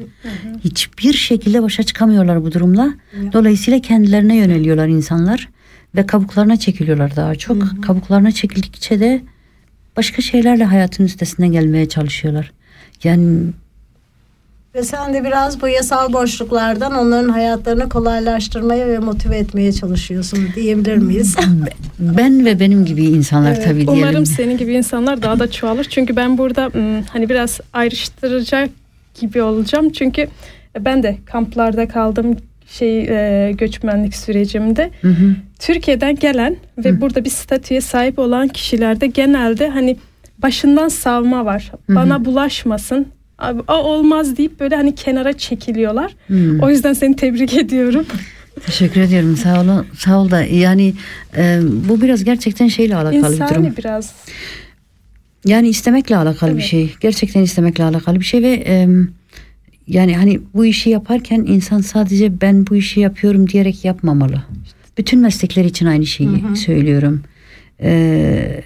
Hiçbir şekilde başa çıkamıyorlar bu durumla. Dolayısıyla kendilerine yöneliyorlar insanlar ve kabuklarına çekiliyorlar daha çok. Kabuklarına çekildikçe de başka şeylerle hayatın üstesinden gelmeye çalışıyorlar. Yani Ve sen de biraz bu yasal boşluklardan onların hayatlarını kolaylaştırmaya ve motive etmeye çalışıyorsun diyebilir miyiz? ben ve benim gibi insanlar Evet, tabii diyelim. Umarım senin gibi insanlar daha da çoğalır. Çünkü ben burada hmm, hani biraz ayrıştıracak gibi olacağım. Çünkü ben de kamplarda kaldım şey e, göçmenlik sürecimde. Hı hı. Türkiye'den gelen ve burada bir statüye sahip olan kişilerde genelde hani başından savma var. Bana bulaşmasın. O olmaz deyip böyle hani kenara çekiliyorlar. Hmm. O yüzden seni tebrik ediyorum. Teşekkür ediyorum. Sağ ol. Sağ ol da yani e, bu biraz gerçekten şeyle alakalı bir durum. İnsani biraz. Yani istemekle alakalı bir Evet. şey. Gerçekten istemekle alakalı bir şey ve e, yani hani bu işi yaparken insan sadece ben bu işi yapıyorum diyerek yapmamalı. Bütün meslekler için aynı şeyi söylüyorum. E,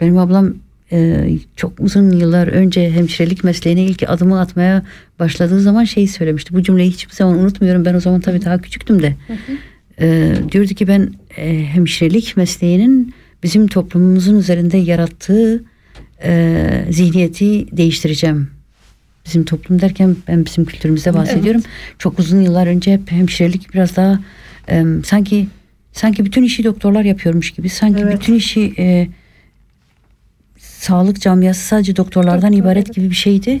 benim ablam e, çok uzun yıllar önce hemşirelik mesleğine ilk adımı atmaya başladığı zaman şeyi söylemişti. Bu cümleyi hiçbir zaman unutmuyorum. Ben o zaman tabii daha küçüktüm de. E, diyordu ki ben e, hemşirelik mesleğinin bizim toplumumuzun üzerinde yarattığı e, zihniyeti değiştireceğim. Bizim toplum derken ben bizim kültürümüzde bahsediyorum. Çok uzun yıllar önce hep hemşirelik biraz daha e, sanki sanki bütün işi doktorlar yapıyormuş gibi. Sanki Evet. bütün işi e, sağlık camiası sadece doktorlardan Doktor, ibaret evet. gibi bir şeydi.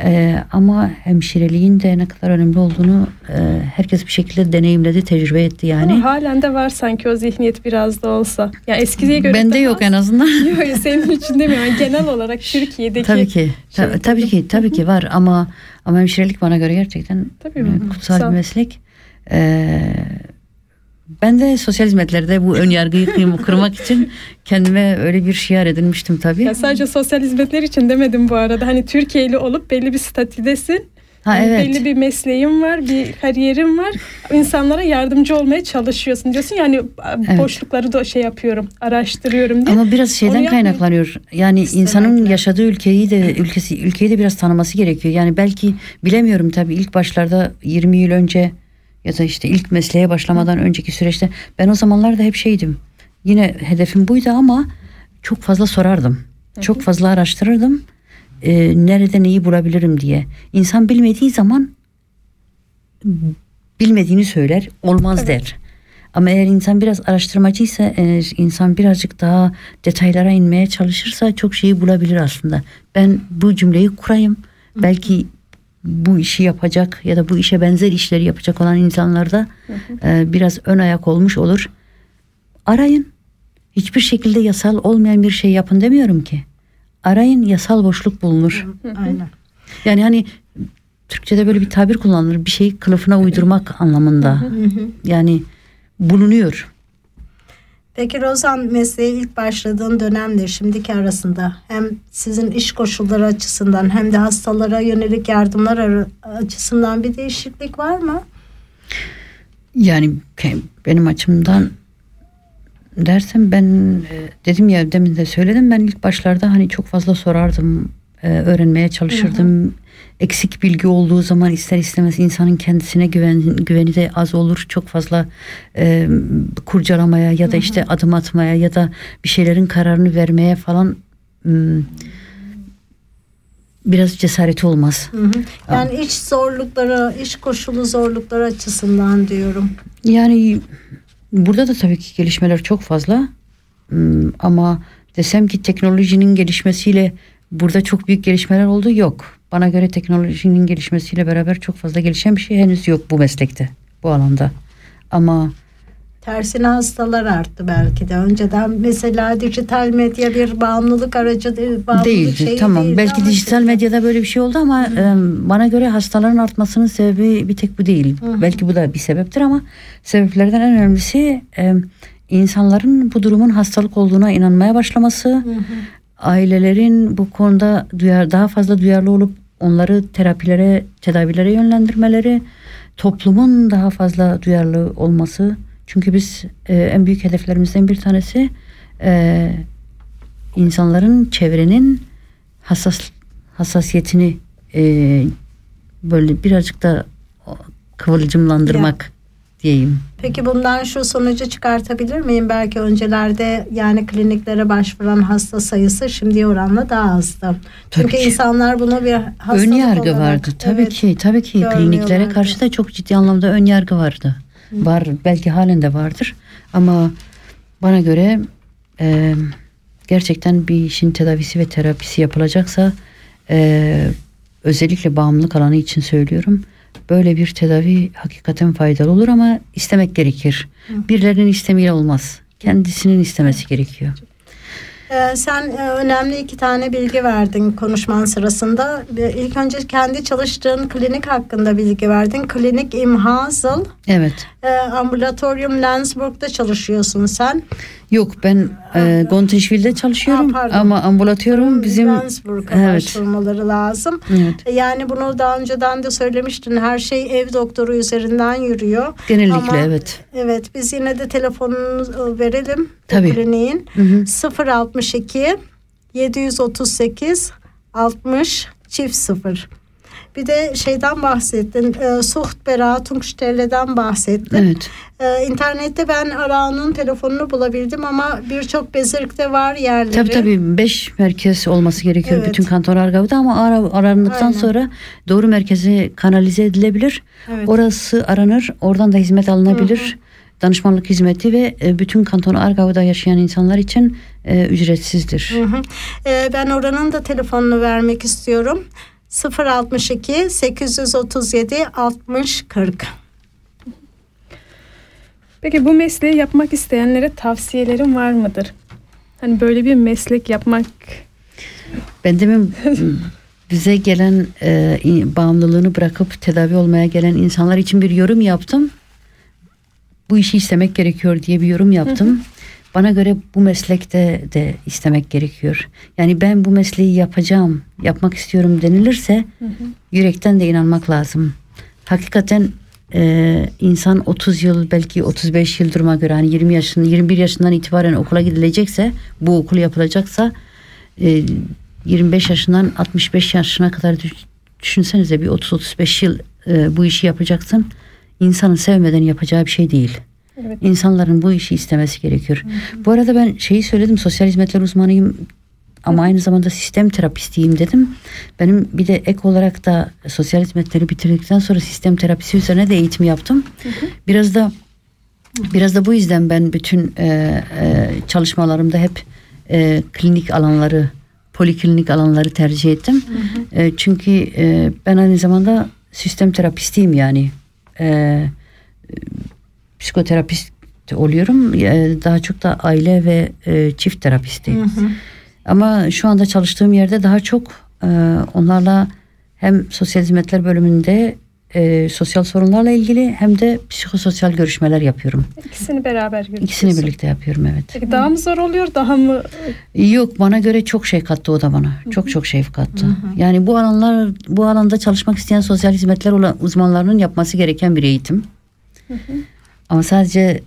E, ama hemşireliğin de ne kadar önemli olduğunu e, herkes bir şekilde deneyimledi, tecrübe etti yani. Ama halen de var sanki o zihniyet biraz da olsa. Ya eskiye göre Bende yok en azından. Yok senin için demiyorum. Yani genel olarak Türkiye'deki Tabii ki. Şey tabii ki tabii ki var ama ama hemşirelik bana göre gerçekten Tabii kutsal Kutsal. bir meslek. Ee, ben de sosyal hizmetlerde bu ön yargıyı kırmak için kendime öyle bir şiar edinmiştim tabii. Ya sadece sosyal hizmetler için demedim bu arada. Hani Türkiye'li olup belli bir statüdesin. Ha Yani evet. Belli bir mesleğin var, bir kariyerin var. İnsanlara yardımcı olmaya çalışıyorsun diyorsun. Yani Evet. boşlukları da şey yapıyorum, araştırıyorum diye. Ama biraz şeyden Onu kaynaklanıyor. Yani İstemekle. insanın yaşadığı ülkeyi de ülkesi ülkeyi de biraz tanıması gerekiyor. Yani belki bilemiyorum tabii ilk başlarda 20 yıl önce ya da işte ilk mesleğe başlamadan önceki süreçte ben o zamanlarda hep şeydim. Yine hedefim buydu ama çok fazla sorardım. Çok fazla araştırırdım. Ee, nerede neyi bulabilirim diye. İnsan bilmediği zaman bilmediğini söyler, olmaz der. Ama eğer insan biraz araştırmacıysa, eğer insan birazcık daha detaylara inmeye çalışırsa çok şeyi bulabilir aslında. Ben bu cümleyi kurayım. Belki bu işi yapacak ya da bu işe benzer işleri yapacak olan insanlarda e, biraz ön ayak olmuş olur. Arayın. Hiçbir şekilde yasal olmayan bir şey yapın demiyorum ki. Arayın yasal boşluk bulunur. Aynen. Yani hani Türkçe'de böyle bir tabir kullanılır. Bir şeyi kılıfına uydurmak anlamında. Yani bulunuyor. Peki Rozan mesleğe ilk başladığın dönemle şimdiki arasında hem sizin iş koşulları açısından hem de hastalara yönelik yardımlar açısından bir değişiklik var mı? Yani benim açımdan dersem ben e, dedim ya demin de söyledim ben ilk başlarda hani çok fazla sorardım e, öğrenmeye çalışırdım. Eksik bilgi olduğu zaman ister istemez insanın kendisine güven, güveni de az olur. Çok fazla e, kurcalamaya ya da işte adım atmaya ya da bir şeylerin kararını vermeye falan biraz cesareti olmaz. Hı hı. Yani iş zorlukları, iş koşulu zorlukları açısından diyorum. Yani burada da tabii ki gelişmeler çok fazla. Ama desem ki teknolojinin gelişmesiyle burada çok büyük gelişmeler oldu yok. Bana göre teknolojinin gelişmesiyle beraber çok fazla gelişen bir şey henüz yok bu meslekte, bu alanda. Ama Tersine hastalar arttı belki de. Önceden mesela dijital medya bir bağımlılık aracı değil, bağımlılık değildi. şeyi Tamam. değildi Belki dijital şimdi- medyada böyle bir şey oldu ama e, bana göre hastaların artmasının sebebi bir tek bu değil. Belki bu da bir sebeptir ama sebeplerden en önemlisi e, insanların bu durumun hastalık olduğuna inanmaya başlaması, ailelerin bu konuda duyar, daha fazla duyarlı olup onları terapilere, tedavilere yönlendirmeleri, toplumun daha fazla duyarlı olması. Çünkü biz e, en büyük hedeflerimizden bir tanesi e, insanların çevrenin hassas hassasiyetini e, böyle birazcık da kıvılcımlandırmak diyeyim. Peki bundan şu sonucu çıkartabilir miyim? Belki öncelerde yani kliniklere başvuran hasta sayısı şimdiye oranla daha azdı. Çünkü ki. insanlar bunu bir hastalık ön yargı olarak, vardı. Tabii evet, ki, tabii ki kliniklere karşı da çok ciddi anlamda ön yargı vardı. Var, belki halen de vardır. Ama bana göre e, gerçekten bir işin tedavisi ve terapisi yapılacaksa e, özellikle bağımlılık alanı için söylüyorum. Böyle bir tedavi hakikaten faydalı olur ama istemek gerekir. Birilerinin istemiyle olmaz. Kendisinin istemesi gerekiyor. Ee, sen e, önemli iki tane bilgi verdin konuşman sırasında. Bir- İlk önce kendi çalıştığın klinik hakkında bilgi verdin. Klinik İmhazıl, Evet. E, ambulatoryum Lensburg'da çalışıyorsun sen. Yok ben e, Gontinşvil'de çalışıyorum Ha, pardon. ama ambulatoryum bizim Lensburg'a evet. başvurmaları lazım. Evet. E, Yani bunu daha önceden de söylemiştin. Her şey ev doktoru üzerinden yürüyor. Genellikle Ama- evet. Evet biz yine de telefonunu e, verelim. Tabii. Kliniğin Hı hı. 062 738 60 çift 0. Bir de şeyden bahsettin. E, Sucht Beratungsstelle'den bahsettin. Evet. E, internette ben Arağan'ın telefonunu bulabildim ama birçok bezirkte var yerleri. Tabii tabii 5 merkez olması gerekiyor Evet. bütün kanton Argav'da ama ara, arandıktan Aynen. sonra doğru merkeze kanalize edilebilir. Evet. Orası aranır, oradan da hizmet alınabilir. Danışmanlık hizmeti ve e, bütün kanton Argav'da yaşayan insanlar için e, ücretsizdir. Hı hı. E, ben oranın da telefonunu vermek istiyorum. 062 837 60 40. Peki bu mesleği yapmak isteyenlere tavsiyelerin var mıdır? Hani böyle bir meslek yapmak Ben demin bize gelen e, bağımlılığını bırakıp tedavi olmaya gelen insanlar için bir yorum yaptım. Bu işi istemek gerekiyor diye bir yorum yaptım. Bana göre bu meslekte de istemek gerekiyor. Yani ben bu mesleği yapacağım, yapmak istiyorum denilirse yürekten de inanmak lazım. Hakikaten e, insan 30 yıl belki 35 yıl duruma göre hani 20 yaşın 21 yaşından itibaren okula gidilecekse bu okul yapılacaksa e, 25 yaşından 65 yaşına kadar düş- düşünsenize bir 30-35 yıl e, bu işi yapacaksın. İnsanın sevmeden yapacağı bir şey değil. Evet. İnsanların bu işi istemesi gerekiyor. Bu arada ben şeyi söyledim sosyal hizmetler uzmanıyım ama aynı zamanda sistem terapistiyim dedim. Benim bir de ek olarak da sosyal hizmetleri bitirdikten sonra sistem terapisi üzerine de eğitim yaptım. Biraz da biraz da bu yüzden ben bütün e, e, çalışmalarımda hep e, klinik alanları, poliklinik alanları tercih ettim. E, çünkü e, ben aynı zamanda sistem terapistiyim yani. E, psikoterapist oluyorum. Daha çok da aile ve e, çift terapisti. Ama şu anda çalıştığım yerde daha çok e, onlarla hem sosyal hizmetler bölümünde e, sosyal sorunlarla ilgili hem de psikososyal görüşmeler yapıyorum. İkisini beraber yürütüyorsun. İkisini birlikte yapıyorum evet. Peki daha mı zor oluyor daha mı? Yok bana göre çok şey kattı o da bana. Çok çok şey kattı. Yani bu alanlar bu alanda çalışmak isteyen sosyal hizmetler uzmanlarının yapması gereken bir eğitim. Ama sadece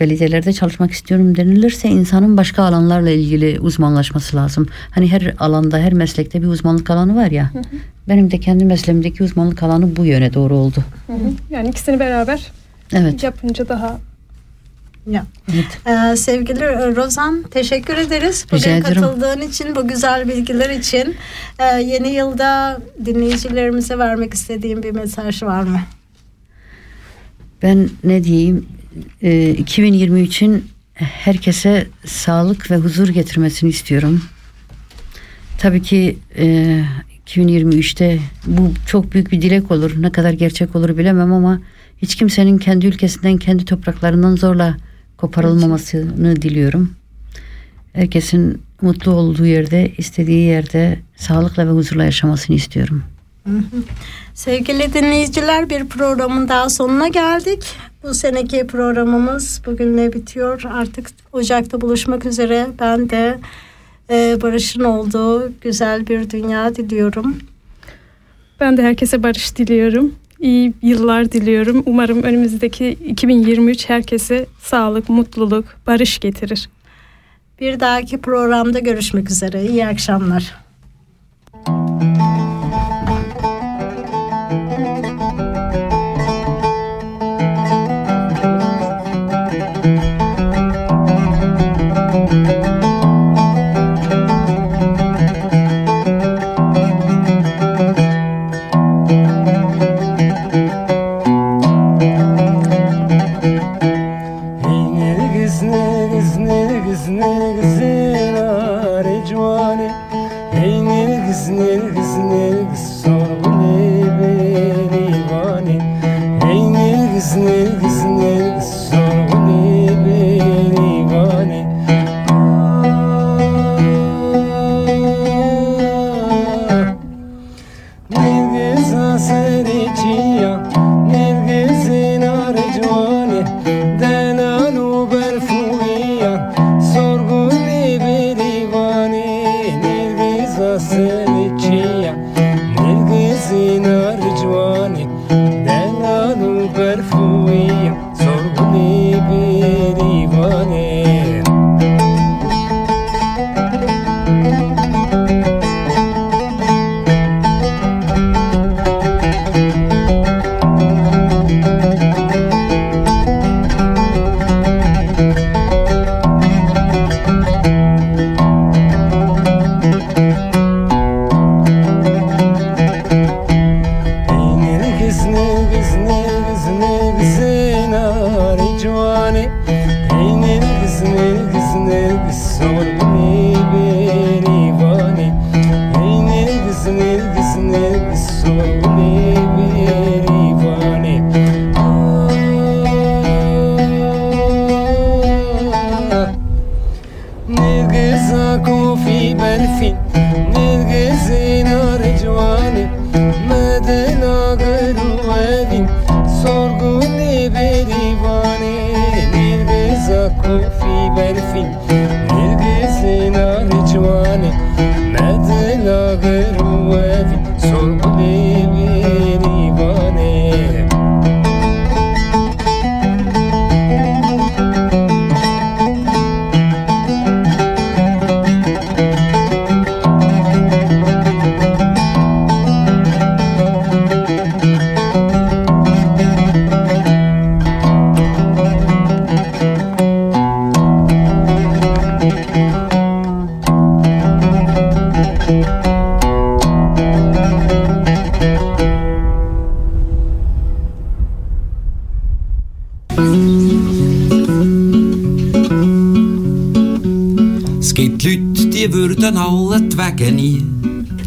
belediyelerde çalışmak istiyorum denilirse insanın başka alanlarla ilgili uzmanlaşması lazım. Hani her alanda, her meslekte bir uzmanlık alanı var ya. Benim de kendi mesleğimdeki uzmanlık alanı bu yöne doğru oldu. Hı hı. Yani ikisini beraber Evet. yapınca daha Ya. evet. Ee, sevgili Rozan teşekkür ederiz. Bugün Rica ederim. katıldığın için, bu güzel bilgiler için. Ee, yeni yılda dinleyicilerimize vermek istediğim bir mesaj var mı? Ben ne diyeyim? Ee, 2023'ün herkese sağlık ve huzur getirmesini istiyorum. Tabii ki e, 2023'te bu çok büyük bir dilek olur. Ne kadar gerçek olur bilemem ama hiç kimsenin kendi ülkesinden, kendi topraklarından zorla koparılmamasını diliyorum. Herkesin mutlu olduğu yerde, istediği yerde sağlıkla ve huzurla yaşamasını istiyorum. Sevgili dinleyiciler bir programın daha sonuna geldik. Bu seneki programımız bugünle bitiyor. Artık Ocak'ta buluşmak üzere. Ben de e, Barış'ın olduğu güzel bir dünya diliyorum. ben de herkese barış diliyorum. İyi yıllar diliyorum. Umarım önümüzdeki 2023 herkese sağlık, mutluluk, barış getirir. Bir dahaki programda görüşmek üzere. İyi akşamlar. Hey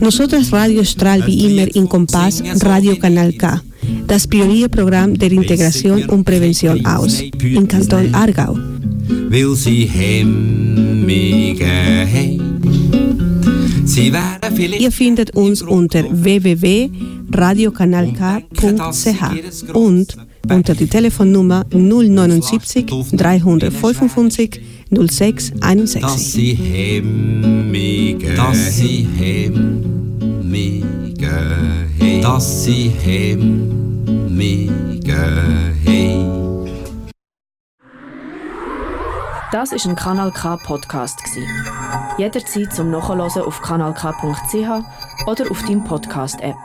Nosotras Radio Stralbi Immer in Compass, Radio Canal K, das Pionierprogramm der Integration und Prävention aus, im Kanton Aargau. Weil sie hemmige Ihr findet uns unter www.radiokanalk.ch und unter die Telefonnummer 079 355 06 dass 61. sie hemmige, dass sie hemmige, hey, dass sie hemmige, hey. Das ist ein Kanal K Podcast gsi. Jederzeit zum Nachhören auf kanalk.ch oder auf deinem Podcast App.